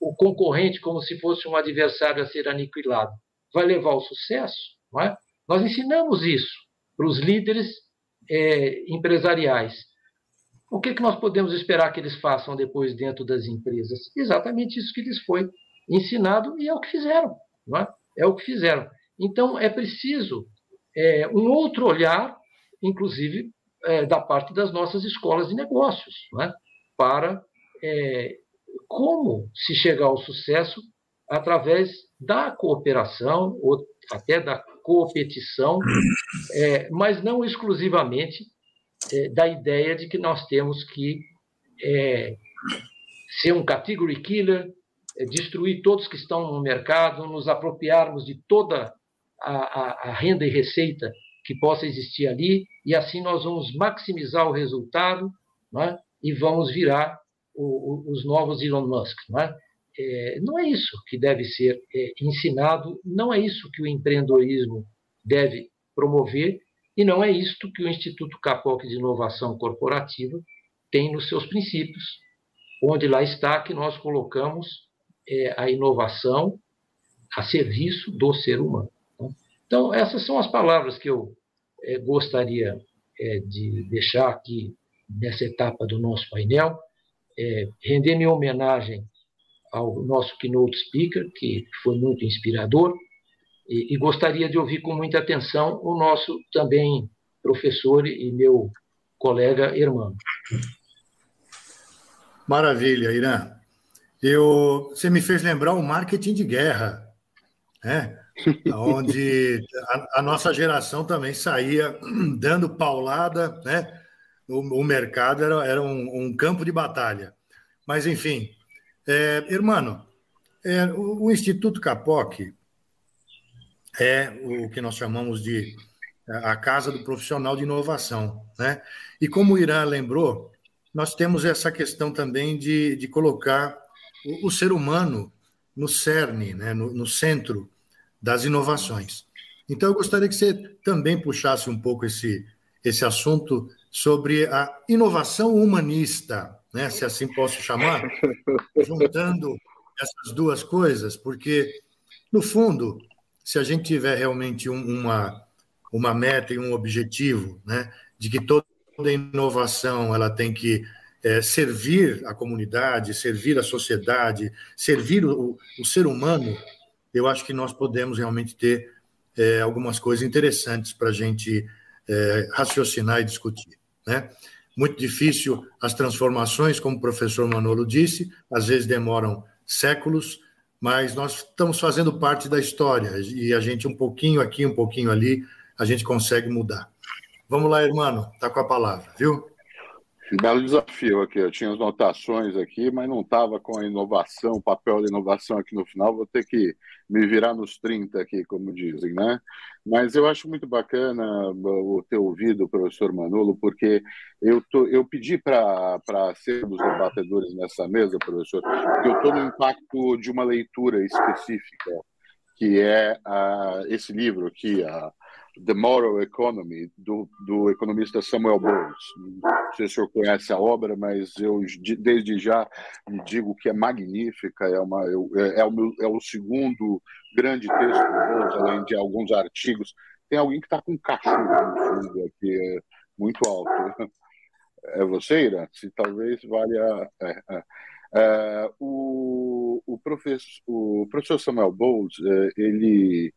o concorrente como se fosse um adversário a ser aniquilado, vai levar ao sucesso? É? Nós ensinamos isso para os líderes é, empresariais. O que, que nós podemos esperar que eles façam depois dentro das empresas? Exatamente isso que lhes foi ensinado e é o que fizeram. Não é? é o que fizeram. Então, é preciso é, um outro olhar, inclusive é, da parte das nossas escolas de negócios, é? para é, como se chegar ao sucesso através da cooperação ou até da competição, é, mas não exclusivamente é, da ideia de que nós temos que é, ser um category killer, é, destruir todos que estão no mercado, nos apropriarmos de toda a, a, a renda e receita que possa existir ali, e assim nós vamos maximizar o resultado é? e vamos virar o, os novos Elon Musk. Não é? é? não é isso que deve ser é, ensinado, não é isso que o empreendedorismo deve promover, e não é isto que o Instituto Capoc de Inovação Corporativa tem nos seus princípios, onde lá está que nós colocamos é, a inovação a serviço do ser humano. Né? Então, essas são as palavras que eu é, gostaria é, de deixar aqui nessa etapa do nosso painel, é, render minha homenagem ao nosso keynote speaker, que foi muito inspirador, e, e, gostaria de ouvir com muita atenção o nosso também professor e meu colega Hermano. Maravilha, Irã. Eu, você me fez lembrar o marketing de guerra, né? onde a, a nossa geração também saía dando paulada, né? O, o mercado era, era um, um, campo de batalha. Mas, enfim, é, irmão, é, o, o Instituto Capoc é o que nós chamamos de a casa do profissional de inovação. Né? E como o Irã lembrou, nós temos essa questão também de, de colocar o, o ser humano no cerne, né? no, no centro das inovações. Então, eu gostaria que você também puxasse um pouco esse, esse assunto sobre a inovação humanista, né? se assim posso chamar, juntando essas duas coisas, porque, no fundo, se a gente tiver realmente um, uma, uma meta e um objetivo, né, de que toda inovação ela tem que é, servir a comunidade, servir a sociedade, servir o, o, ser humano, eu acho que nós podemos realmente ter é, algumas coisas interessantes para a gente é, raciocinar e discutir. Né? Muito difícil as transformações, como o professor Manolo disse, às vezes demoram séculos, mas nós estamos fazendo parte da história e a gente um pouquinho aqui, um pouquinho ali, a gente consegue mudar. Vamos lá, irmão, tá com a palavra, viu? Belo desafio aqui. Eu tinha as notações aqui, mas não estava com a inovação, o papel da inovação aqui no final. Vou ter que me virar nos 30 aqui, como dizem, né? Mas eu acho muito bacana o ter ouvido o professor Manolo, porque eu, tô, eu pedi para ser dos debatedores nessa mesa, professor, porque eu estou no impacto de uma leitura específica, que é a, esse livro aqui, a The Moral Economy, do, do economista Samuel Bowles. Não sei se o senhor conhece a obra, mas eu desde já digo que é magnífica, é, uma, é, é, o, meu, é o segundo grande texto do Bowles, além de alguns artigos. Tem alguém que está com um cachorro no fundo aqui, é muito alto. É você, Ira? Se talvez valha. É, é. É, o, o, professor, o professor Samuel Bowles, é, ele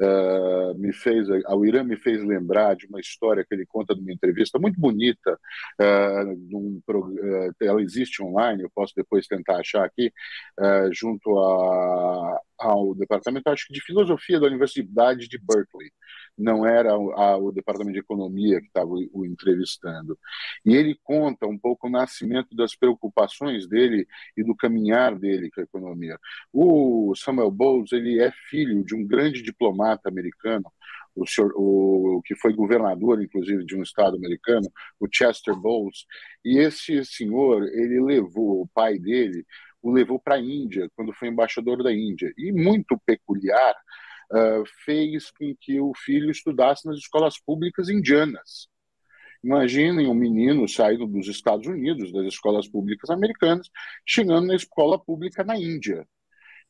uh, me fez, a Irã me fez lembrar de uma história que ele conta numa entrevista muito bonita. Uh, num, uh, ela existe online, eu posso depois tentar achar aqui, junto a, ao departamento, acho que de filosofia da Universidade de Berkeley não era a, o departamento de economia que estava o, o, entrevistando. E ele conta um pouco o nascimento das preocupações dele e do caminhar dele com a economia. O Samuel Bowles ele é filho de um grande diplomata americano, o, senhor, o, que foi governador, inclusive, de um estado americano, o Chester Bowles. E esse senhor, ele levou o pai dele, o levou para a Índia, quando foi embaixador da Índia. E muito peculiar, uh, fez com que o filho estudasse nas escolas públicas indianas. Imaginem um menino saindo dos Estados Unidos, das escolas públicas americanas, chegando na escola pública na Índia.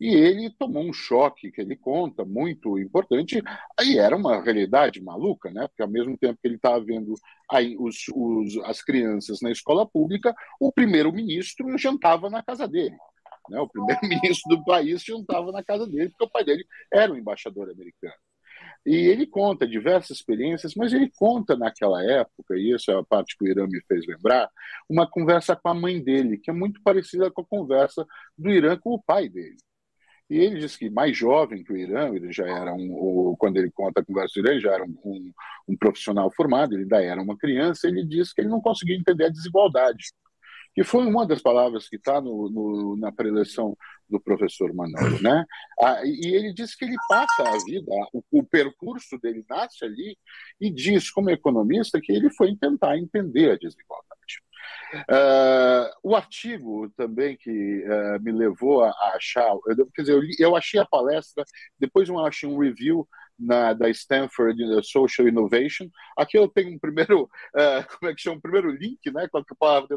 E ele tomou um choque, que ele conta, muito importante, e era uma realidade maluca, né? porque ao mesmo tempo que ele estava vendo aí os, os, as crianças na escola pública, o primeiro-ministro jantava na casa dele. Né? O primeiro-ministro do país juntava na casa dele, porque o pai dele era um embaixador americano. E ele conta diversas experiências, mas ele conta naquela época, e essa é a parte que o Irã me fez lembrar, uma conversa com a mãe dele, que é muito parecida com a conversa do Irã com o pai dele. E ele diz que mais jovem que o Irã, ele já era um, quando ele conta a conversa do Irã, ele já era um, um, um profissional formado, ele ainda era uma criança, ele diz que ele não conseguia entender a desigualdade que foi uma das palavras que está na preleção do professor Manolo, né? Ah, e ele diz que ele passa a vida, o, o, percurso dele nasce ali e diz, como economista, que ele foi tentar entender a desigualdade. Uh, o artigo também que uh, me levou a, a achar, eu, quer dizer, eu, eu, achei a palestra, depois eu achei um review na, da Stanford Social Innovation. Aqui eu tenho um primeiro, uh, como é que chama, um primeiro link, né, com a palavra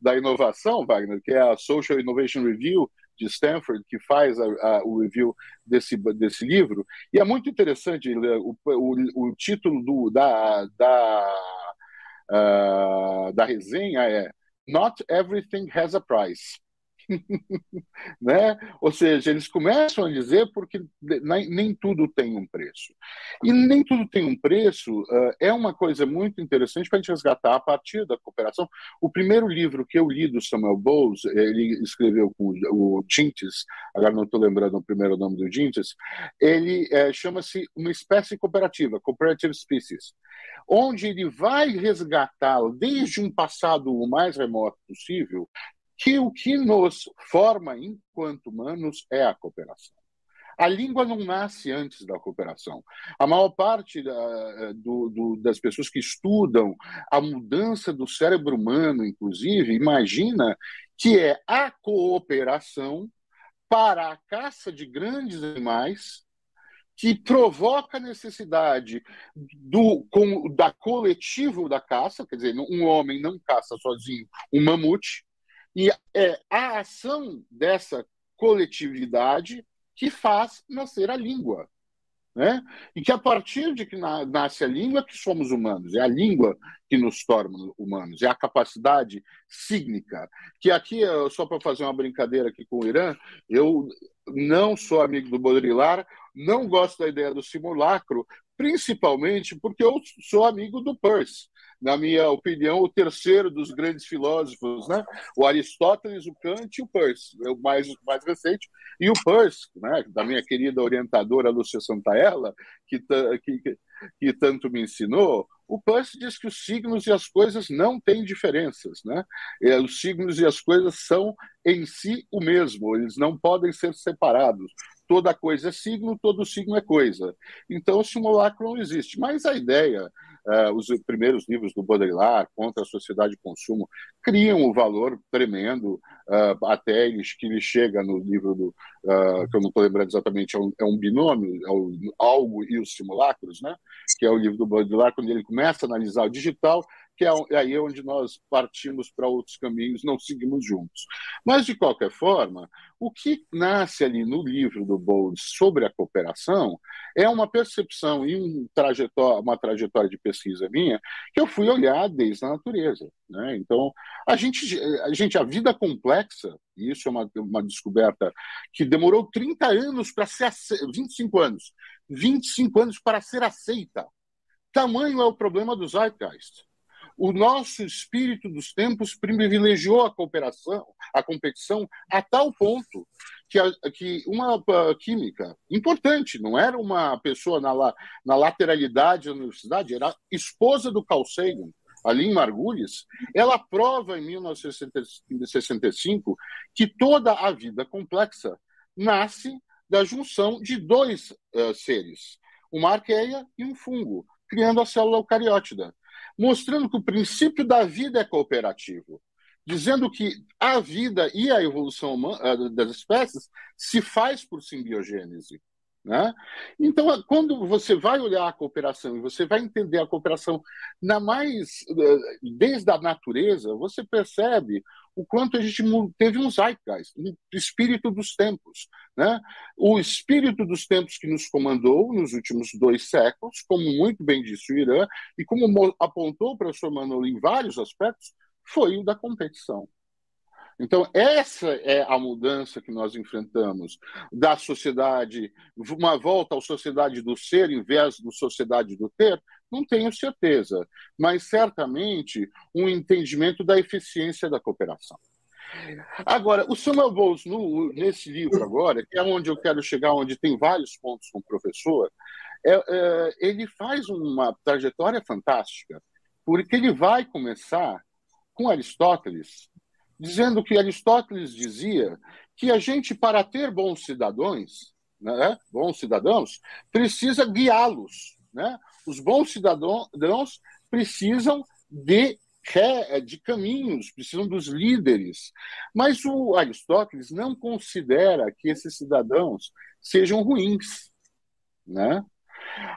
da inovação, Wagner, que é a Social Innovation Review de Stanford, que faz a, a, o review desse, desse livro, e é muito interessante o, o, o título do, da, da, uh, da resenha é Not Everything Has a Price. né? Ou seja, eles começam a dizer porque nem tudo tem um preço. E nem tudo tem um preço uh, é uma coisa muito interessante para a gente resgatar a partir da cooperação. O primeiro livro que eu li do Samuel Bowles, ele escreveu com o Gintes, agora não estou lembrando o primeiro nome do Gintes, ele é, chama-se Uma Espécie Cooperativa, Cooperative Species, onde ele vai resgatar desde um passado o mais remoto possível que o que nos forma enquanto humanos é a cooperação. A língua não nasce antes da cooperação. A maior parte da, do, do, das pessoas que estudam a mudança do cérebro humano, inclusive, imagina que é a cooperação para a caça de grandes animais que provoca a necessidade do com, da coletivo da caça, quer dizer, um homem não caça sozinho um mamute, e é a ação dessa coletividade que faz nascer a língua. Né? E que a partir de que nasce a língua que somos humanos, é a língua que nos torna humanos, é a capacidade sígnica. Que aqui, só para fazer uma brincadeira aqui com o Irã, eu não sou amigo do Baudrillard, não gosto da ideia do simulacro, principalmente porque eu sou amigo do Peirce na minha opinião, o terceiro dos grandes filósofos, né? O Aristóteles, o Kant e o Peirce, o mais, mais recente. E o Peirce, né? da minha querida orientadora Lúcia Santaella, que, que, que tanto me ensinou, o Peirce diz que os signos e as coisas não têm diferenças, né? Os signos e as coisas são em si o mesmo, eles não podem ser separados. Toda coisa é signo, todo signo é coisa. Então, o simulacro não existe. Mas a ideia uh, os primeiros livros do Baudrillard contra a sociedade de consumo criam um valor tremendo uh, até eles, que ele chega no livro do uh, que eu não estou lembrando exatamente é um, é um binômio é o algo e os simulacros né? Que é o livro do Baudrillard quando ele começa a analisar o digital que é, é aí onde nós partimos para outros caminhos, não seguimos juntos. Mas, de qualquer forma, o que nasce ali no livro do Bowles sobre a cooperação é uma percepção e um uma trajetória de pesquisa minha que eu fui olhar desde a natureza. Né? Então, a gente, a gente, a vida complexa, e isso é uma, uma descoberta que demorou 30 anos para ser, 25 anos, 25 anos para ser aceita. Tamanho é o problema do Zeitgeist o nosso espírito dos tempos privilegiou a cooperação, a competição, a tal ponto que, a, que uma química importante, não era uma pessoa na, na lateralidade da universidade, era esposa do Carl Sagan, ali em Margulis, ela prova em 1965 que toda a vida complexa nasce da junção de dois uh, seres, uma arqueia e um fungo, criando a célula eucariótida mostrando que o princípio da vida é cooperativo, dizendo que a vida e a evolução humana, das espécies se faz por simbiogênese. Né? Então, quando você vai olhar a cooperação e você vai entender a cooperação na mais eh, desde a natureza, você percebe o quanto a gente teve um zeitgeist, um espírito dos tempos. Né? O espírito dos tempos que nos comandou nos últimos dois séculos, como muito bem disse o Irã, e como apontou o professor Manolo em vários aspectos, foi o da competição. Então, essa é a mudança que nós enfrentamos da sociedade, uma volta à sociedade do ser em vez da sociedade do ter, não tenho certeza, mas certamente um entendimento da eficiência da cooperação. Agora, o Samuel Bowles, no, nesse livro agora, que é onde eu quero chegar, onde tem vários pontos com o professor, é, é, ele faz uma trajetória fantástica, porque ele vai começar com Aristóteles, dizendo que Aristóteles dizia que a gente, para ter bons cidadãos, né, bons cidadãos, precisa guiá-los. Né? Os bons cidadãos precisam de de caminhos, precisam dos líderes. Mas o Aristóteles não considera que esses cidadãos sejam ruins. Né?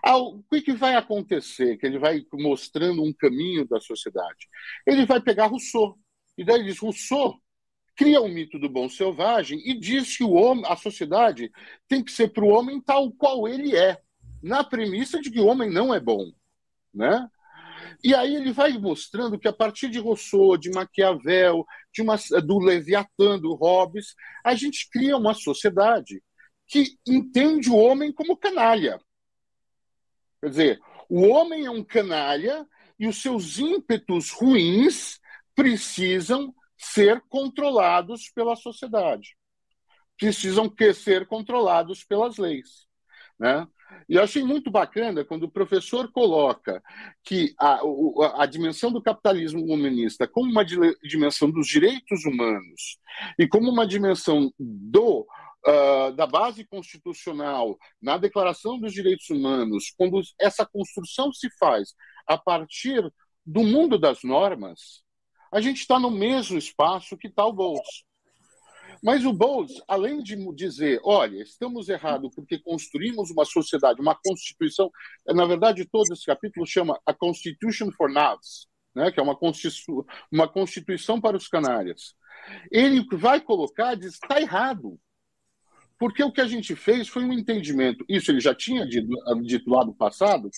O que, vai acontecer? Que ele vai mostrando um caminho da sociedade. Ele vai pegar Rousseau. E daí diz: Rousseau cria um mito do bom selvagem e diz que o homem, a sociedade tem que ser para o homem tal qual ele é, na premissa de que o homem não é bom, né? E aí ele vai mostrando que a partir de Rousseau, de Maquiavel, de uma, do Leviatã, do Hobbes, a gente cria uma sociedade que entende o homem como canalha. Quer dizer, o homem é um canalha e os seus ímpetos ruins precisam ser controlados pela sociedade, precisam ser controlados pelas leis. Né? E eu achei muito bacana quando o professor coloca que a, a, dimensão do capitalismo comunista como uma dimensão dos direitos humanos e como uma dimensão do Uh, da base constitucional, na Declaração dos Direitos Humanos, quando essa construção se faz a partir do mundo das normas, a gente está no mesmo espaço que está o Bowles. Mas o Bowles, além de dizer, olha, estamos errados porque construímos uma sociedade, uma constituição, na verdade, todo esse capítulo chama a Constitution for Navs, né, que é uma, constitu uma constituição para os canárias. Ele vai colocar, diz, está errado. Porque o que a gente fez foi um entendimento, isso ele já tinha dito, dito lá no passado,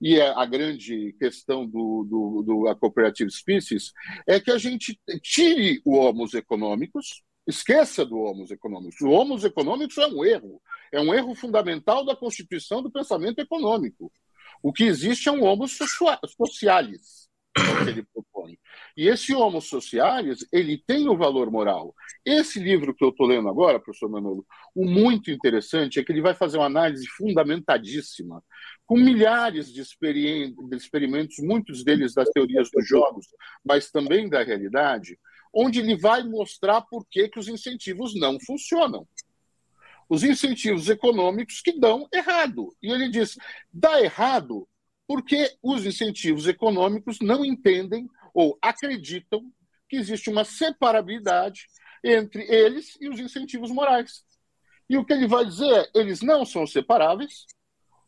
e é a grande questão do, do, do cooperative species, é que a gente tire o homos econômicos, Esqueça do homos econômicos. O homos econômicos é um erro. É um erro fundamental da constituição do pensamento econômico. O que existe é um homo socialis, que ele propõe. E esse homo socialis, ele tem o valor moral. Esse livro que eu estou lendo agora, professor Manolo, o muito interessante é que ele vai fazer uma análise fundamentadíssima, com milhares de, de experimentos, muitos deles das teorias dos jogos, mas também da realidade, onde ele vai mostrar por que, que os incentivos não funcionam. Os incentivos econômicos que dão errado. E ele diz: dá errado porque os incentivos econômicos não entendem ou acreditam que existe uma separabilidade entre eles e os incentivos morais. E o que ele vai dizer é: eles não são separáveis,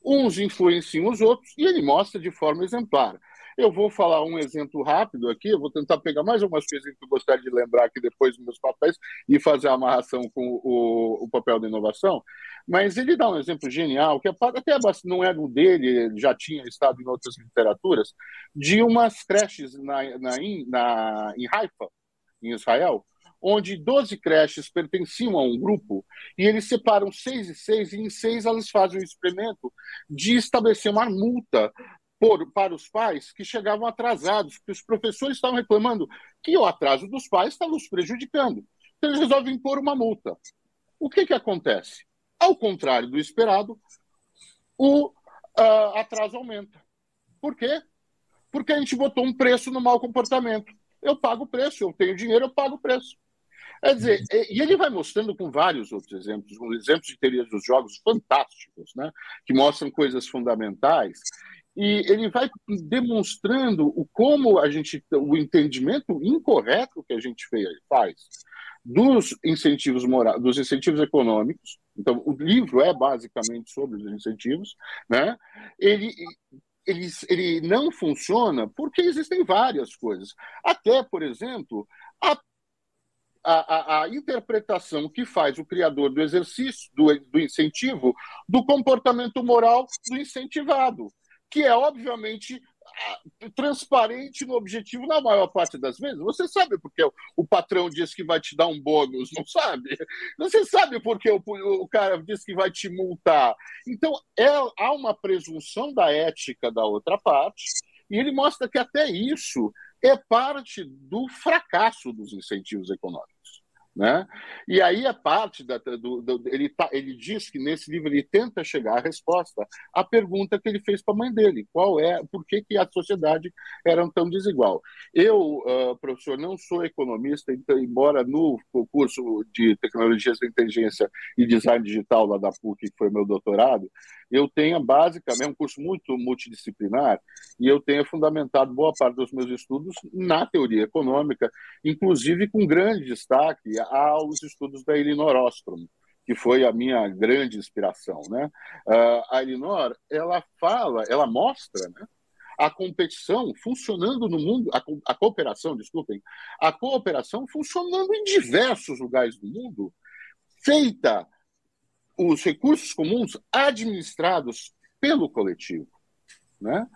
uns influenciam os outros, e ele mostra de forma exemplar. Eu vou falar um exemplo rápido aqui, eu vou tentar pegar mais algumas coisas que eu gostaria de lembrar aqui depois dos meus papéis e fazer a amarração com o, o papel da inovação. Mas ele dá um exemplo genial, que é até não é do dele, já tinha estado em outras literaturas, de umas creches na, na, na, em Haifa, em Israel, onde 12 creches pertenciam a um grupo e eles separam seis e seis, e em seis elas fazem o experimento de estabelecer uma multa por, para os pais que chegavam atrasados, que os professores estavam reclamando que o atraso dos pais estava os prejudicando. Então, eles resolvem impor uma multa. O que, que acontece? Ao contrário do esperado, o uh, atraso aumenta. Por quê? Porque a gente botou um preço no mau comportamento. Eu pago o preço, eu tenho dinheiro, eu pago o preço. Quer dizer, e ele vai mostrando com vários outros exemplos, exemplos de teorias dos jogos fantásticos, né? que mostram coisas fundamentais e ele vai demonstrando o como a gente o entendimento incorreto que a gente faz dos incentivos morais, dos incentivos econômicos. Então, o livro é basicamente sobre os incentivos, né? Ele ele, ele não funciona porque existem várias coisas. Até, por exemplo, a a, a, interpretação que faz o criador do exercício, do, do incentivo, do comportamento moral do incentivado que é obviamente transparente no objetivo na maior parte das vezes. Você sabe porque o patrão diz que vai te dar um bônus, não sabe? Você sabe porque o, o cara diz que vai te multar. Então, é, há uma presunção da ética da outra parte, e ele mostra que até isso é parte do fracasso dos incentivos econômicos. Né? E aí a parte da, do, do, ele, tá, ele diz que nesse livro ele tenta chegar à resposta à pergunta que ele fez para a mãe dele, qual é, por que, que a sociedade era tão desigual. Eu, uh, professor, não sou economista, então, embora no curso de tecnologias da inteligência e design digital lá da PUC, que foi meu doutorado, eu tenha basicamente é um curso muito multidisciplinar e eu tenha fundamentado boa parte dos meus estudos na teoria econômica, inclusive com grande destaque aos estudos da Elinor Ostrom, que foi a minha grande inspiração, né? Uh, a Elinor, ela fala, ela mostra, né? a competição funcionando no mundo, a, a cooperação, desculpem, a cooperação funcionando em diversos lugares do mundo, feita os recursos comuns administrados pelo coletivo. Né?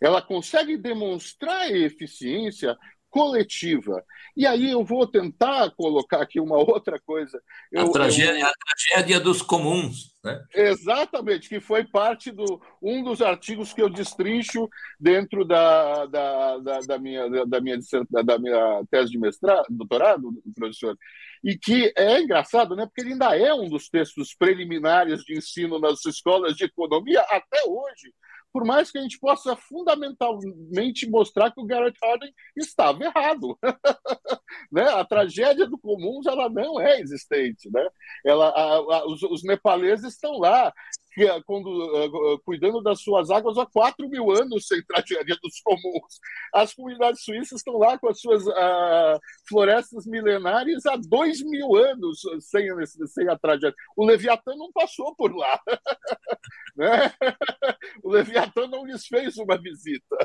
Ela consegue demonstrar eficiência coletiva. E aí eu vou tentar colocar aqui uma outra coisa. Eu, a, tragédia, eu... a tragédia dos comuns. Né? Exatamente, que foi parte do um dos artigos que eu destrincho dentro da, da, da, da minha, da, minha, da minha tese de mestrado, doutorado, professor. E que é engraçado, né? porque ele ainda é um dos textos preliminares de ensino nas escolas de economia até hoje por mais que a gente possa fundamentalmente mostrar que o Garrett Hardin estava errado. né? A tragédia do comuns ela não é existente. Né? Ela, a, a, os, os nepaleses estão lá é, quando, uh, cuidando das suas águas há 4 mil anos sem tragédia dos comuns. As comunidades suíças estão lá com as suas uh, florestas milenares há 2 mil anos sem, sem a tragédia. O Leviatã não passou por lá. né? O Leviatã não lhes fez uma visita.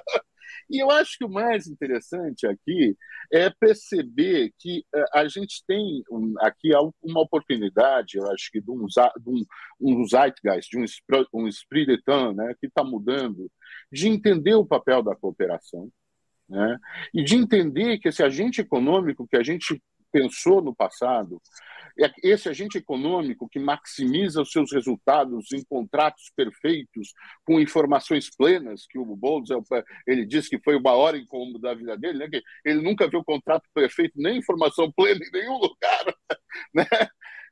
E eu acho que o mais interessante aqui é perceber que eh, a gente tem aqui uma oportunidade, eu acho que de um, de um, zeitgeist, de um, um esprit d'état, né, que está mudando, de entender o papel da cooperação, né, e de entender que esse agente econômico que a gente pensou no passado, é esse agente econômico que maximiza os seus resultados em contratos perfeitos, com informações plenas, que o Boulos ele disse que foi o maior incômodo da vida dele, né? ele nunca viu contrato perfeito, nem informação plena em nenhum lugar. Né?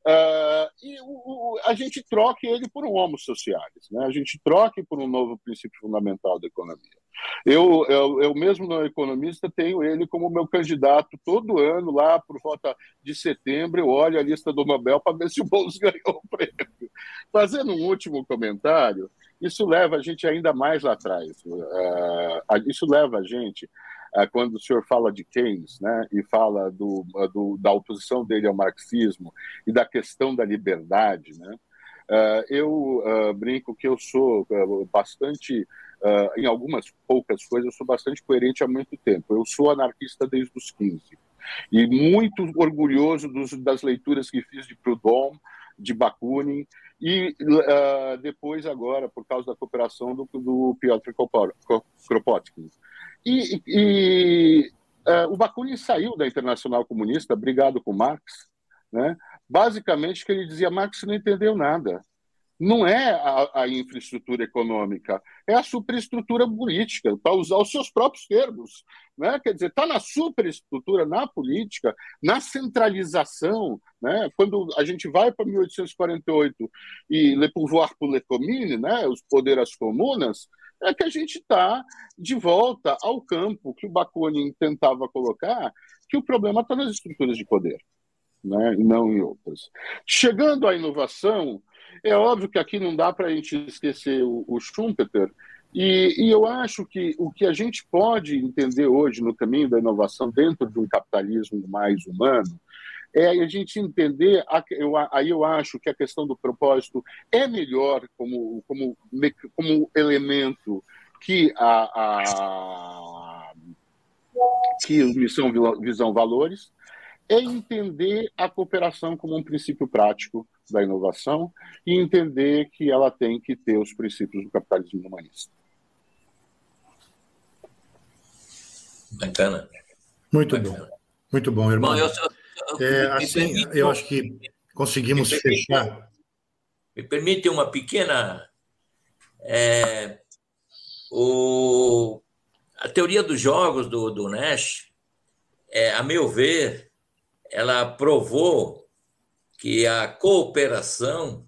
Uh, e o, o, a gente troque ele por um homo socialis, né? a gente troque por um novo princípio fundamental da economia. Eu, eu, eu mesmo não economista tenho ele como meu candidato todo ano lá por volta de setembro eu olho a lista do Nobel para ver se o Boulos ganhou o prêmio. Fazendo um último comentário, isso leva a gente ainda mais lá atrás. Uh, isso leva a gente quando o senhor fala de Keynes, né, e fala do, do, da oposição dele ao marxismo e da questão da liberdade, né, uh, eu uh, brinco que eu sou uh, bastante, em algumas poucas coisas, eu sou bastante coerente há muito tempo. Eu sou anarquista desde os 15 e muito orgulhoso dos, das leituras que fiz de Proudhon, de Bakunin e depois agora por causa da cooperação do, do Piotr Kropotkin. E, e uh, o Bakunin saiu da Internacional Comunista, brigado com Marx, né? basicamente que ele dizia Marx não entendeu nada. Não é a, a infraestrutura econômica, é a superestrutura política, para usar os seus próprios termos. Né? Quer dizer, está na superestrutura, na política, na centralização. Né? Quando a gente vai para 1848 e Le Pouvoir pour les Communes, né? os poderes comunas, é que a gente está de volta ao campo que o Bakunin tentava colocar, que o problema está nas estruturas de poder, né, e não em outras. Chegando à inovação, é óbvio que aqui não dá para a gente esquecer o, o Schumpeter, e, e, eu acho que o que a gente pode entender hoje no caminho da inovação dentro de um capitalismo mais humano é a gente entender, eu, aí eu acho que a questão do propósito é melhor como, como, como elemento que a, a que missão visão valores é entender a cooperação como um princípio prático da inovação e entender que ela tem que ter os princípios do capitalismo humanista. Bacana. Muito Bacana. bom. Muito bom, irmão. Bom, eu, é, assim, permite, eu acho que conseguimos me permite, fechar. Me permite uma pequena. É, o, a teoria dos jogos do, do Nash, é, a meu ver, ela provou que a cooperação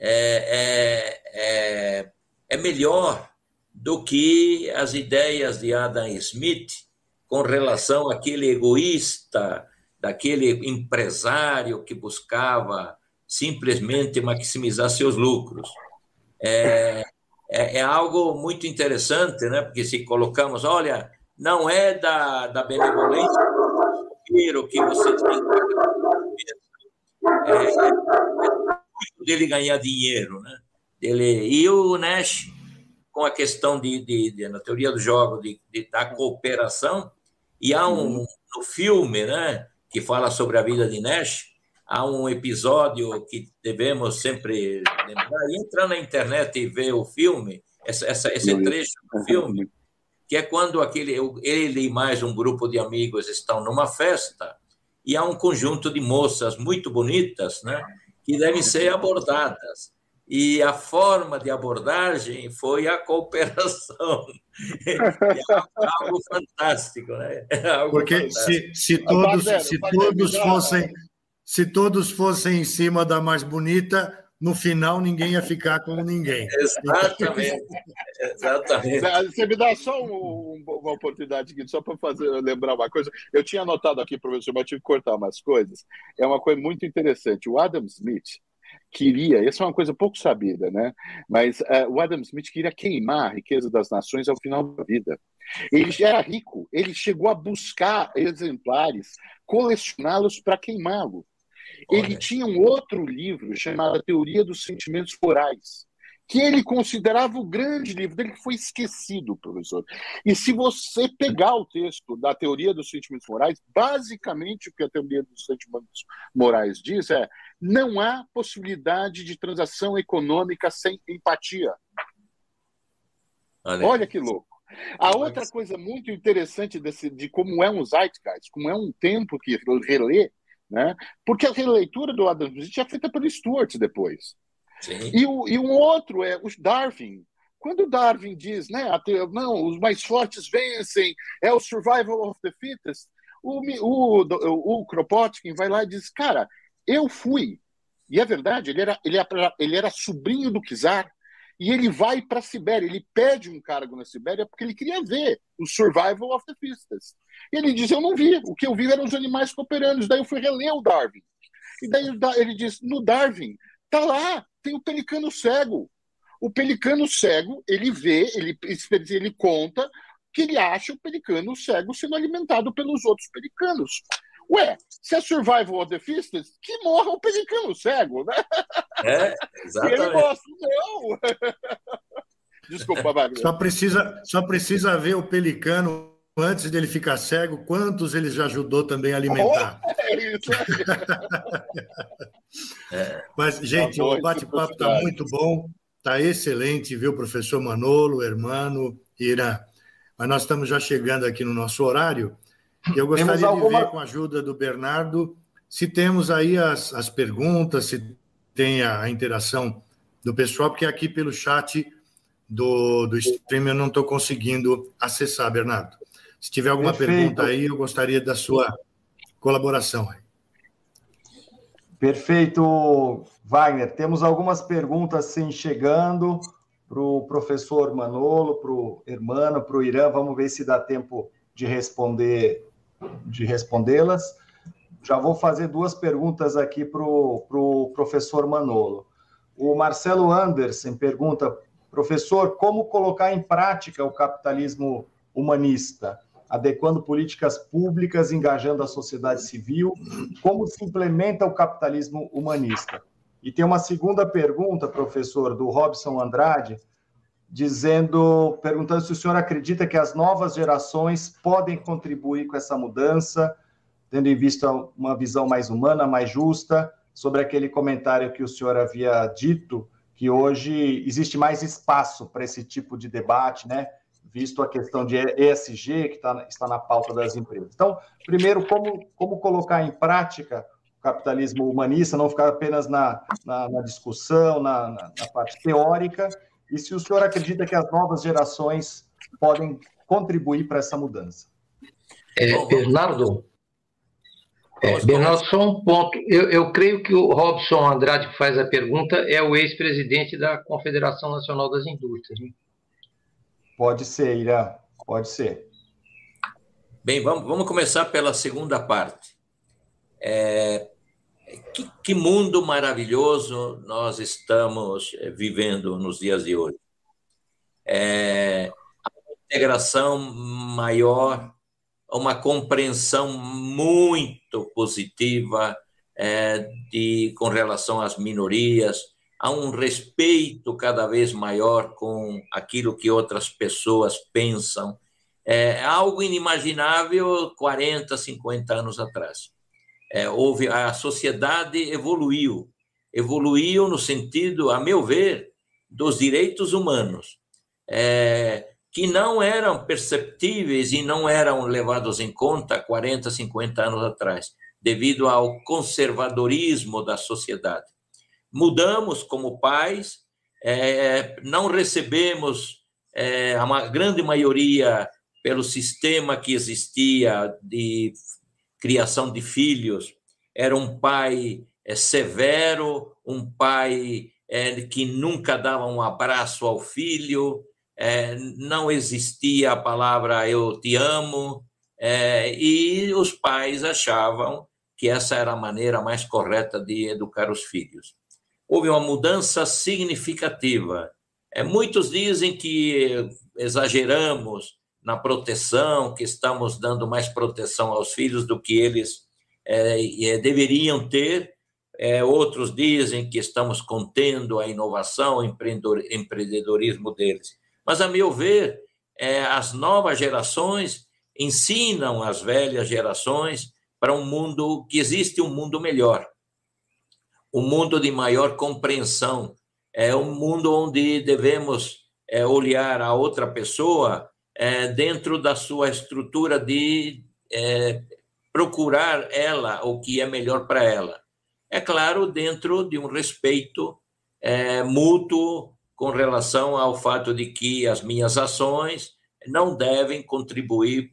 é, é, é, é melhor do que as ideias de Adam Smith com relação àquele egoísta daquele empresário que buscava simplesmente maximizar seus lucros. É, é, é, algo muito interessante, né? porque se colocamos, olha, não é da, da benevolência que você tem que é, dele ganhar dinheiro. Né? Ele, e o Nash com a questão de, de, de na teoria do jogo, de, de, da cooperação, e há um, uhum. no filme, né, que fala sobre a vida de Nash, há um episódio que devemos sempre lembrar, e entrar na internet e ver o filme, essa, essa, esse trecho do filme, que é quando aquele, ele e mais um grupo de amigos estão numa festa, e há um conjunto de moças muito bonitas, né, que devem ser abordadas e a forma de abordagem foi a cooperação. é algo fantástico, né? É algo Porque fantástico. Se, se todos, se todos fossem se todos fossem em cima da mais bonita, no final ninguém ia ficar com ninguém. Exatamente. Exatamente. Você me dá só um, uma oportunidade aqui, só para fazer lembrar uma coisa. Eu tinha anotado aqui, professor, mas tive que cortar umas coisas. É uma coisa muito interessante. O Adam Smith, queria, essa é uma coisa pouco sabida, né? Mas uh, o Adam Smith queria queimar a riqueza das nações ao final da vida. Ele já era rico, ele chegou a buscar exemplares, colecioná-los para queimá-lo. Ele tinha um outro livro chamado A Teoria dos Sentimentos Morais, que ele considerava o grande livro dele, que foi esquecido, professor. E se você pegar o texto da Teoria dos Sentimentos Morais, basicamente o que a Teoria dos Sentimentos Morais diz é não há possibilidade de transação econômica sem empatia. Olha, Olha que louco. A outra coisa muito interessante desse, de como é um zeitgeist, como é um tempo que relê, né? porque a releitura do Adam Smith é feita pelo Stuart depois. E, o, e um outro é o Darwin. Quando Darwin diz, né, não, os mais fortes vencem, é o survival of the fittest, o, o, o, o Kropotkin vai lá e diz, cara, eu fui. E é verdade, ele era, ele era, ele era sobrinho do czar e ele vai para a Sibéria. Ele pede um cargo na Sibéria porque ele queria ver o survival of the fittest. E ele diz: Eu não vi. O que eu vi eram os animais cooperando. Daí eu fui reler o Darwin. E daí ele diz: No Darwin, tá lá, tem o pelicano cego. O pelicano cego, ele vê, ele, ele conta que ele acha o pelicano cego sendo alimentado pelos outros pelicanos. Ué, se é survival of the fittest, que morra o pelicano cego, né? É, exatamente. E ele gosta, não. Desculpa, Wagner. Só precisa, só precisa ver o pelicano antes dele ficar cego, quantos ele já ajudou também a alimentar. Oh, é isso é. Mas, gente, tá o bate-papo está muito bom, está excelente, viu, professor Manolo, Hermano, Ira. Mas nós estamos já chegando aqui no nosso horário. Eu gostaria alguma... de ver, com a ajuda do Bernardo, se temos aí as, as perguntas, se tem a, a interação do pessoal, porque aqui pelo chat do, do stream eu não estou conseguindo acessar, Bernardo. Se tiver alguma Perfeito. pergunta aí, eu gostaria da sua colaboração. Perfeito, Wagner. Temos algumas perguntas sim chegando para o professor Manolo, para o Hermano, para o Irã. Vamos ver se dá tempo de responder de respondê-las. Já vou fazer duas perguntas aqui para o pro professor Manolo. O Marcelo Anderson pergunta, professor, como colocar em prática o capitalismo humanista, adequando políticas públicas, engajando a sociedade civil? Como se implementa o capitalismo humanista? E tem uma segunda pergunta, professor, do Robson Andrade, dizendo, perguntando se o senhor acredita que as novas gerações podem contribuir com essa mudança, tendo em vista uma visão mais humana, mais justa, sobre aquele comentário que o senhor havia dito, que hoje existe mais espaço para esse tipo de debate, né? Visto a questão de ESG, que tá, está na pauta das empresas. Então, primeiro, como, como colocar em prática o capitalismo humanista, não ficar apenas na, na, na discussão, na, na, na parte teórica, e se o senhor acredita que as novas gerações podem contribuir para essa mudança. É, Bernardo, é, Bernardo, só um ponto. Eu, eu, creio que o Robson Andrade que faz a pergunta é o ex-presidente da Confederação Nacional das Indústrias. Né? Pode ser, Irã, pode ser. Bem, vamos, vamos começar pela segunda parte. É, que, que, mundo maravilhoso nós estamos eh, vivendo nos dias de hoje. É, integração maior, uma compreensão muito positiva é, de, com relação às minorias, há um respeito cada vez maior com aquilo que outras pessoas pensam. É algo inimaginável 40, 50 anos atrás. É, houve a sociedade evoluiu, evoluiu no sentido, a meu ver, dos direitos humanos, é, que não eram perceptíveis e não eram levados em conta 40, 50 anos atrás, devido ao conservadorismo da sociedade. Mudamos como pais, é, não recebemos é, a grande maioria pelo sistema que existia de criação de filhos. Era um pai é, severo, um pai é, que nunca dava um abraço ao filho, é, não existia a palavra eu te amo, e os pais achavam que essa era a maneira mais correta de educar os filhos houve uma mudança significativa. É, muitos dizem que exageramos na proteção, que estamos dando mais proteção aos filhos do que eles é, é, deveriam ter. É, outros dizem que estamos contendo a inovação, o empreendedorismo deles. Mas, a meu ver, é, as novas gerações ensinam as velhas gerações para um mundo que existe um mundo melhor um mundo de maior compreensão, é um mundo onde devemos é, olhar a outra pessoa é, dentro da sua estrutura de é, procurar ela o que é melhor para ela. É claro, dentro de um respeito é, mútuo com relação ao fato de que as minhas ações não devem contribuir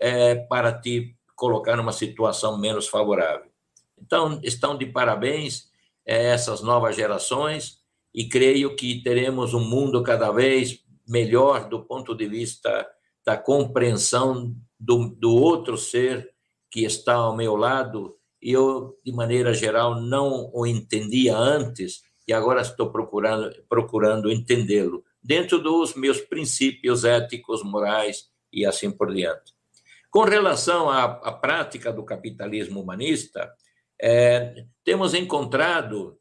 é, para te colocar numa situação menos favorável. Então, estão de parabéns essas novas gerações e creio que teremos um mundo cada vez melhor do ponto de vista da compreensão do, do outro ser que está ao meu lado. E eu, de maneira geral, não o entendia antes e agora estou procurando, procurando entendê-lo dentro dos meus princípios éticos, morais e assim por diante. Com relação à, à prática do capitalismo humanista, é, temos encontrado,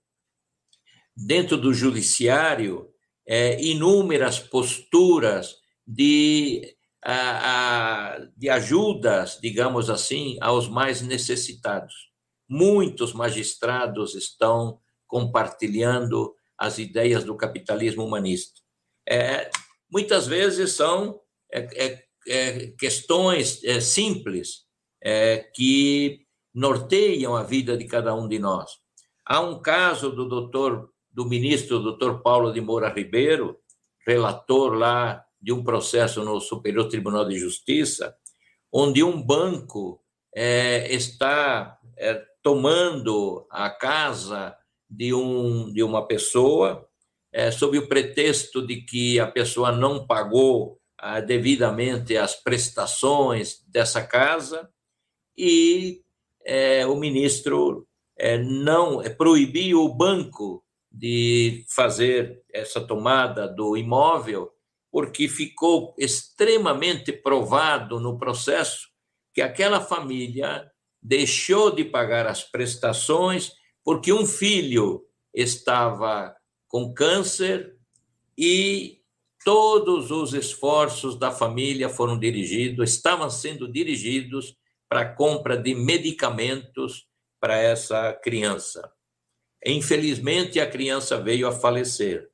dentro do judiciário, é, inúmeras posturas de, a, a, de ajudas, digamos assim, aos mais necessitados. Muitos magistrados estão compartilhando as ideias do capitalismo humanista. É, muitas vezes são é, é, é questões é, simples que norteiam a vida de cada um de nós. Há um caso do doutor, do ministro doutor Paulo de Moura Ribeiro, relator lá de um processo no Superior Tribunal de Justiça, onde um banco é, está é, tomando a casa de, um, de uma pessoa, é, sob o pretexto de que a pessoa não pagou ah, devidamente as prestações dessa casa, e é, o ministro é, não é, proibiu o banco de fazer essa tomada do imóvel, porque ficou extremamente provado no processo que aquela família deixou de pagar as prestações porque um filho estava com câncer e todos os esforços da família foram dirigidos, estavam sendo dirigidos para a compra de medicamentos para essa criança. Infelizmente, a criança veio a falecer,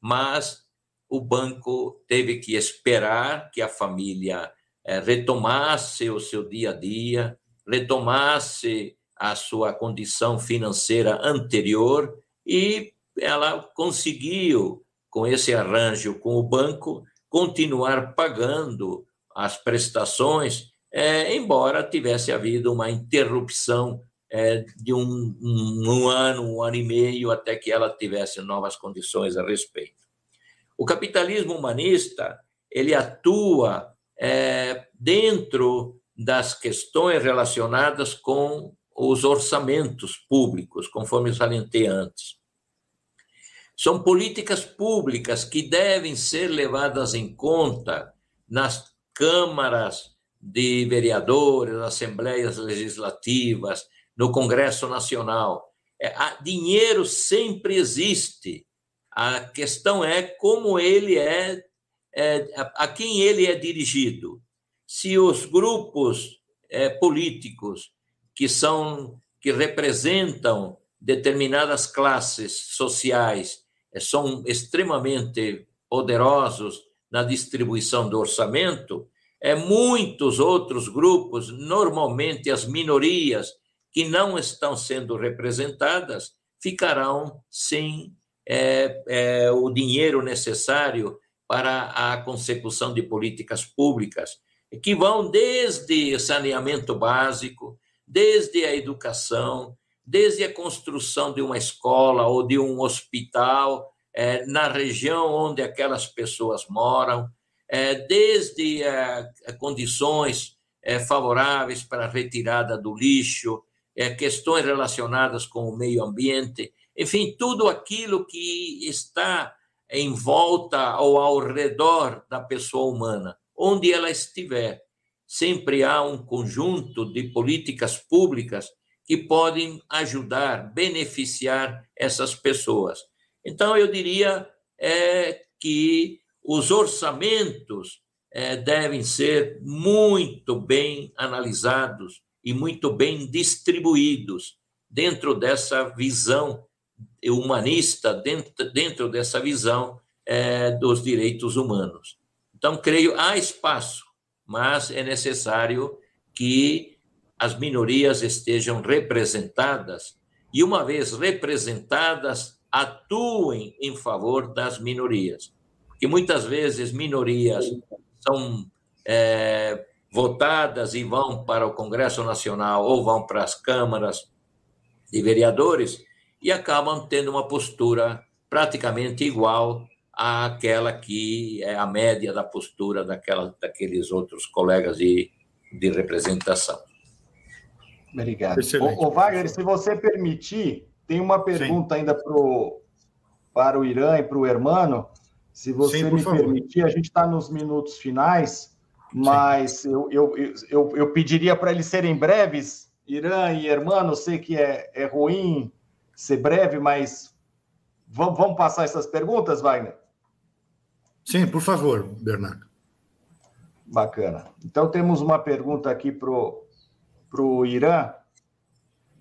mas o banco teve que esperar que a família eh, retomasse o seu dia a dia, retomasse a sua condição financeira anterior e ela conseguiu, com esse arranjo com o banco, continuar pagando as prestações é, embora tivesse havido uma interrupção é, de um, um, um, ano, um ano e meio, até que ela tivesse novas condições a respeito. O capitalismo humanista ele atua é, dentro das questões relacionadas com os orçamentos públicos, conforme salientei antes. São políticas públicas que devem ser levadas em conta nas câmaras de vereadores, assembleias legislativas, no Congresso Nacional. É, dinheiro sempre existe. A questão é como ele é, é a quem ele é dirigido. Se os grupos é, políticos que são que representam determinadas classes sociais é, são extremamente poderosos na distribuição do orçamento, é muitos outros grupos, normalmente as minorias que não estão sendo representadas, ficarão sem é, é, o dinheiro necessário para a consecução de políticas públicas, que vão desde saneamento básico, desde a educação, desde a construção de uma escola ou de um hospital é, na região onde aquelas pessoas moram, é, desde é, condições é, favoráveis para a retirada do lixo, é, questões relacionadas com o meio ambiente, enfim, tudo aquilo que está em volta ou ao redor da pessoa humana, onde ela estiver. Sempre há um conjunto de políticas públicas que podem ajudar, beneficiar essas pessoas. Então, eu diria é, que os orçamentos é, devem ser muito bem analisados e muito bem distribuídos dentro dessa visão humanista, dentro, dentro dessa visão é, dos direitos humanos. Então, creio, há espaço, mas é necessário que as minorias estejam representadas e, uma vez representadas, atuem em favor das minorias. Porque muitas vezes minorias são é, votadas e vão para o Congresso Nacional ou vão para as câmaras de vereadores e acabam tendo uma postura praticamente igual àquela que é a média da postura daquela, daqueles outros colegas de, de representação. Obrigado. O, o Wagner, se você permitir, tem uma pergunta Sim. ainda pro, para o Irã e para o Hermano. Se você Sim, me favor. permitir, a gente está nos minutos finais, mas eu, eu, eu, eu, pediria para eles serem breves. Irã e Hermano, eu sei que é, é ruim ser breve, mas vamos, vamos passar essas perguntas, Wagner? Sim, por favor, Bernardo. Bacana. Então temos uma pergunta aqui para o Irã.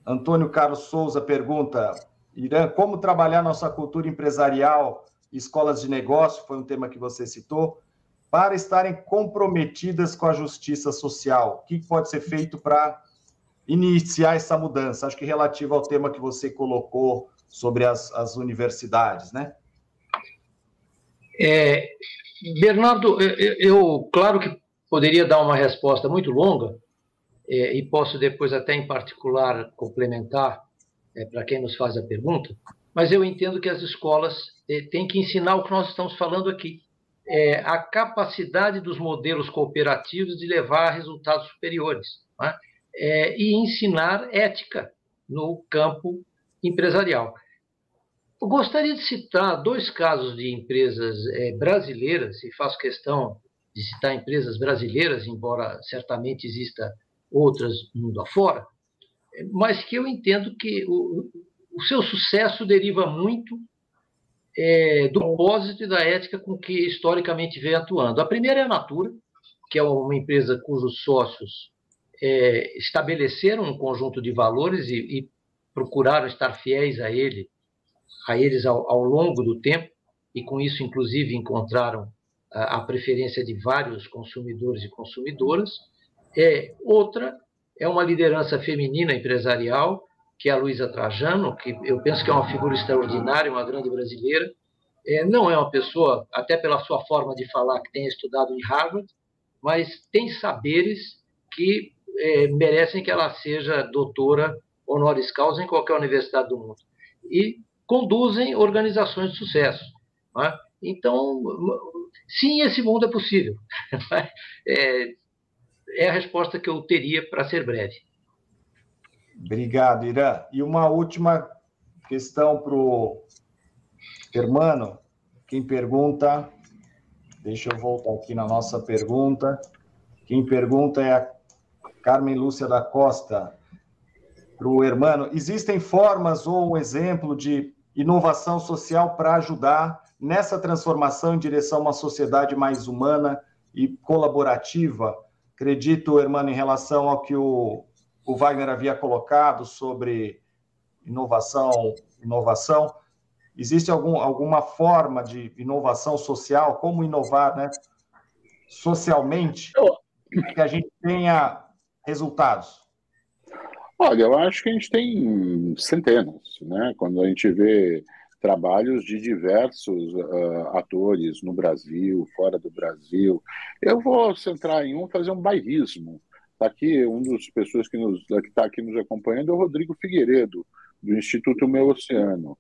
Antônio Carlos Souza pergunta: Irã, como trabalhar nossa cultura empresarial, escolas de negócio, foi um tema que você citou, para estarem comprometidas com a justiça social? O que pode ser feito para iniciar essa mudança? Acho que relativo ao tema que você colocou sobre as, as universidades, né? É, Bernardo, eu, eu, claro que poderia dar uma resposta muito longa, é, e posso depois até em particular complementar é, para quem nos faz a pergunta, mas eu entendo que as escolas é, têm que ensinar o que nós estamos falando aqui, é, a capacidade dos modelos cooperativos de levar a resultados superiores né? É, e ensinar ética no campo empresarial. Eu gostaria de citar dois casos de empresas é, brasileiras, e faço questão de citar empresas brasileiras, embora certamente exista outras mundo afora, mas que eu entendo que o, o seu sucesso deriva muito é, do propósito e da ética com que historicamente vem atuando. A primeira é a Natura, que é uma empresa cujos sócios é, estabeleceram um conjunto de valores e, e, procuraram estar fiéis a ele, a eles ao, ao, longo do tempo e com isso inclusive encontraram a, a preferência de vários consumidores e consumidoras. É, outra é uma liderança feminina empresarial, que é a Luísa Trajano, que eu penso que é uma figura extraordinária, uma grande brasileira. É, não é uma pessoa, até pela sua forma de falar, que tenha estudado em Harvard, mas tem saberes que é, merecem que ela seja doutora honoris causa em qualquer universidade do mundo. E conduzem organizações de sucesso. É? Então, sim, esse mundo é possível. é, é a resposta que eu teria para ser breve. Obrigado, Irã. E uma última questão para o Hermano. Quem pergunta, deixa eu voltar aqui na nossa pergunta. Quem pergunta é a Carmen Lúcia da Costa. para o Hermano, existem formas ou um exemplo de inovação social para ajudar nessa transformação em direção a uma sociedade mais humana e colaborativa? Acredito, Hermano, em relação ao que o, o Wagner havia colocado sobre inovação, inovação, existe algum, alguma forma de inovação social? Como inovar, né? Socialmente, que a gente tenha resultados. Olha, eu acho que a gente tem centenas, né? Quando a gente vê trabalhos de diversos uh, atores no Brasil, fora do Brasil. Eu vou centrar em um, fazer um bairrismo. Está aqui um dos pessoas que está aqui nos acompanhando é o Rodrigo Figueiredo, do Instituto Meu Oceano.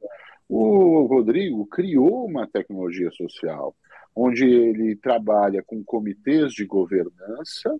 O Rodrigo criou uma tecnologia social, onde ele trabalha com comitês de governança,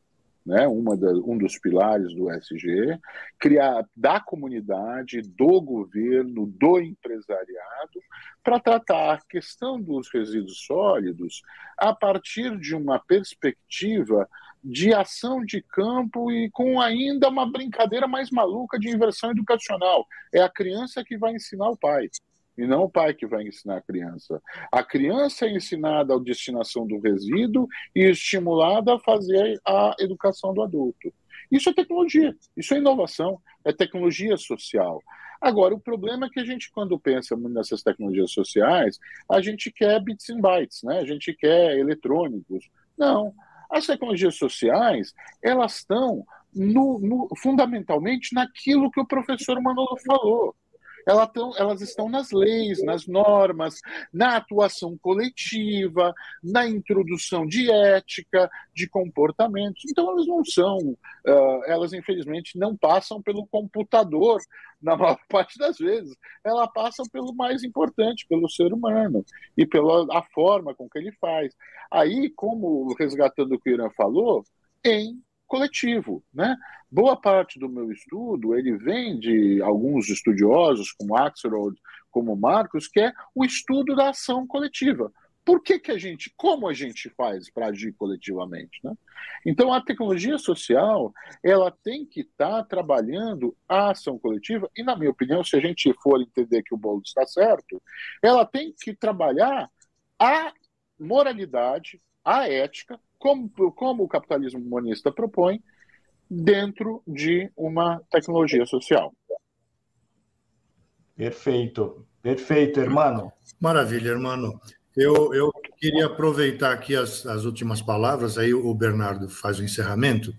né, uma da, um dos pilares do SG, criar da comunidade, do governo, do empresariado, para tratar a questão dos resíduos sólidos a partir de uma perspectiva de ação de campo e com ainda uma brincadeira mais maluca de inversão educacional. É a criança que vai ensinar o pai e não o pai que vai ensinar a criança. A criança é ensinada a destinação do resíduo e estimulada a fazer a educação do adulto. Isso é tecnologia, isso é inovação, é tecnologia social. Agora, o problema é que a gente, quando pensa nessas tecnologias sociais, a gente quer bits and bytes, né? a gente quer eletrônicos. Não. As tecnologias sociais, elas estão no, no, fundamentalmente naquilo que o professor Manolo falou elas, tão, elas estão nas leis, nas normas, na atuação coletiva, na introdução de ética, de comportamentos. Então, elas não são, uh, elas infelizmente não passam pelo computador na maior parte das vezes. Elas passam pelo mais importante, pelo ser humano e pela a forma com que ele faz. Aí, como resgatando o que o Irã falou, em coletivo, né? Boa parte do meu estudo ele vem de alguns estudiosos, como Axelrod, como Marcos, que é o estudo da ação coletiva. Por que, que a gente, como a gente faz para agir coletivamente? Né? Então, a tecnologia social ela tem que estar tá trabalhando a ação coletiva, e, na minha opinião, se a gente for entender que o bolo está certo, ela tem que trabalhar a moralidade, a ética, como, como o capitalismo humanista propõe, dentro de uma tecnologia social. Perfeito, perfeito, hermano. Maravilha, hermano. Eu, eu queria aproveitar aqui as, as últimas palavras, aí o Bernardo faz o encerramento,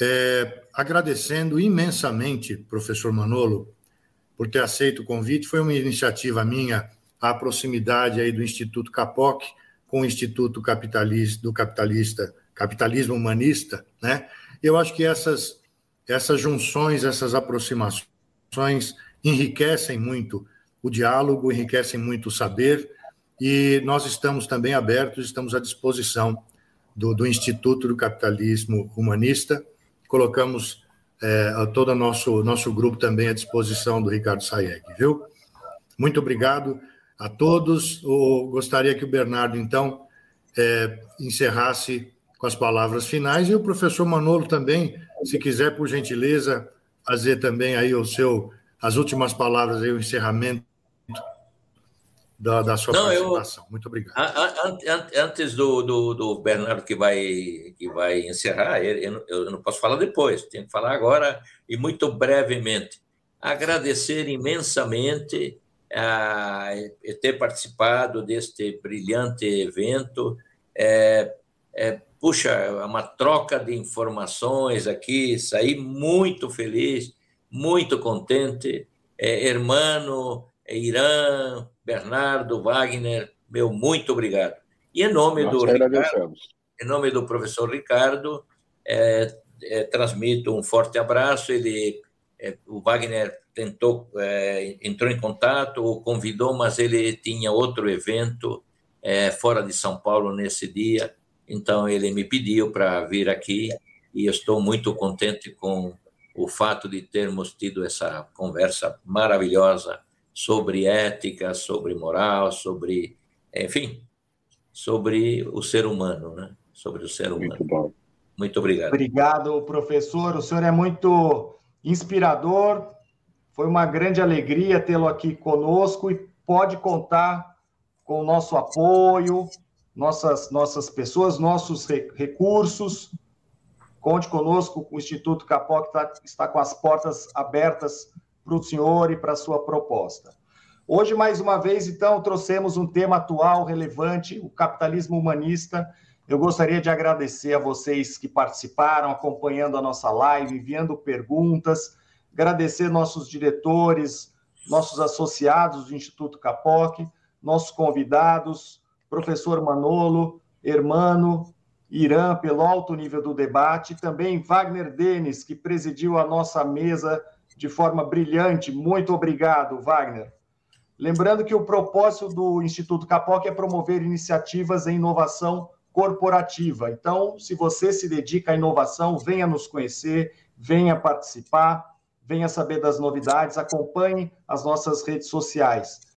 é, agradecendo imensamente, professor Manolo, por ter aceito o convite. Foi uma iniciativa minha, a proximidade aí do Instituto Capoc, com o Instituto Capitalista, do Capitalista, Capitalismo Humanista, né? Eu acho que essas, essas junções, essas aproximações enriquecem muito o diálogo, enriquecem muito o saber, e nós estamos também abertos, estamos à disposição do, do Instituto do Capitalismo Humanista, colocamos é, todo o nosso, nosso grupo também à disposição do Ricardo Sayeg, viu? Muito obrigado a todos. Eu gostaria que o Bernardo, então, é, encerrasse com as palavras finais e o professor Manolo também, se quiser, por gentileza, fazer também aí o seu, as últimas palavras aí, o encerramento da, da sua Não, participação. Eu, Muito obrigado. antes do, do, do, Bernardo que vai, que vai encerrar, eu, eu não posso falar depois, tenho que falar agora e muito brevemente. Agradecer imensamente a ter participado deste brilhante evento. É, é, puxa, uma troca de informações aqui, saí muito feliz, muito contente. É, hermano, Irã, Bernardo, Wagner, meu muito obrigado. E em nome Nós do Ricardo, em nome do professor Ricardo, é, é, transmito um forte abraço. Ele, o Wagner tentou, é, entrou em contato, o convidou, mas ele tinha outro evento é, fora de São Paulo nesse dia, então ele me pediu para vir aqui e estou muito contente com o fato de termos tido essa conversa maravilhosa sobre ética, sobre moral, sobre, enfim, sobre o ser humano, né? Sobre o ser humano. Muito bom. Muito obrigado. Obrigado, professor. O senhor é muito inspirador. Foi uma grande alegria tê-lo aqui conosco e pode contar com o nosso apoio, nossas, nossas pessoas, nossos recursos. Conte conosco, o Instituto Capoc tá, está com as portas abertas para o senhor e para a sua proposta. Hoje, mais uma vez, então, trouxemos um tema atual, relevante, o capitalismo humanista. Eu gostaria de agradecer a vocês que participaram, acompanhando a nossa live, enviando perguntas, agradecer nossos diretores, nossos associados do Instituto Capoc, nossos convidados, professor Manolo, Hermano, Irã, pelo alto nível do debate, também Wagner Denis, que presidiu a nossa mesa de forma brilhante. Muito obrigado, Wagner. Lembrando que o propósito do Instituto Capoc é promover iniciativas em inovação corporativa. Então, se você se dedica à inovação, venha nos conhecer, venha participar, venha saber das novidades, acompanhe as nossas redes sociais.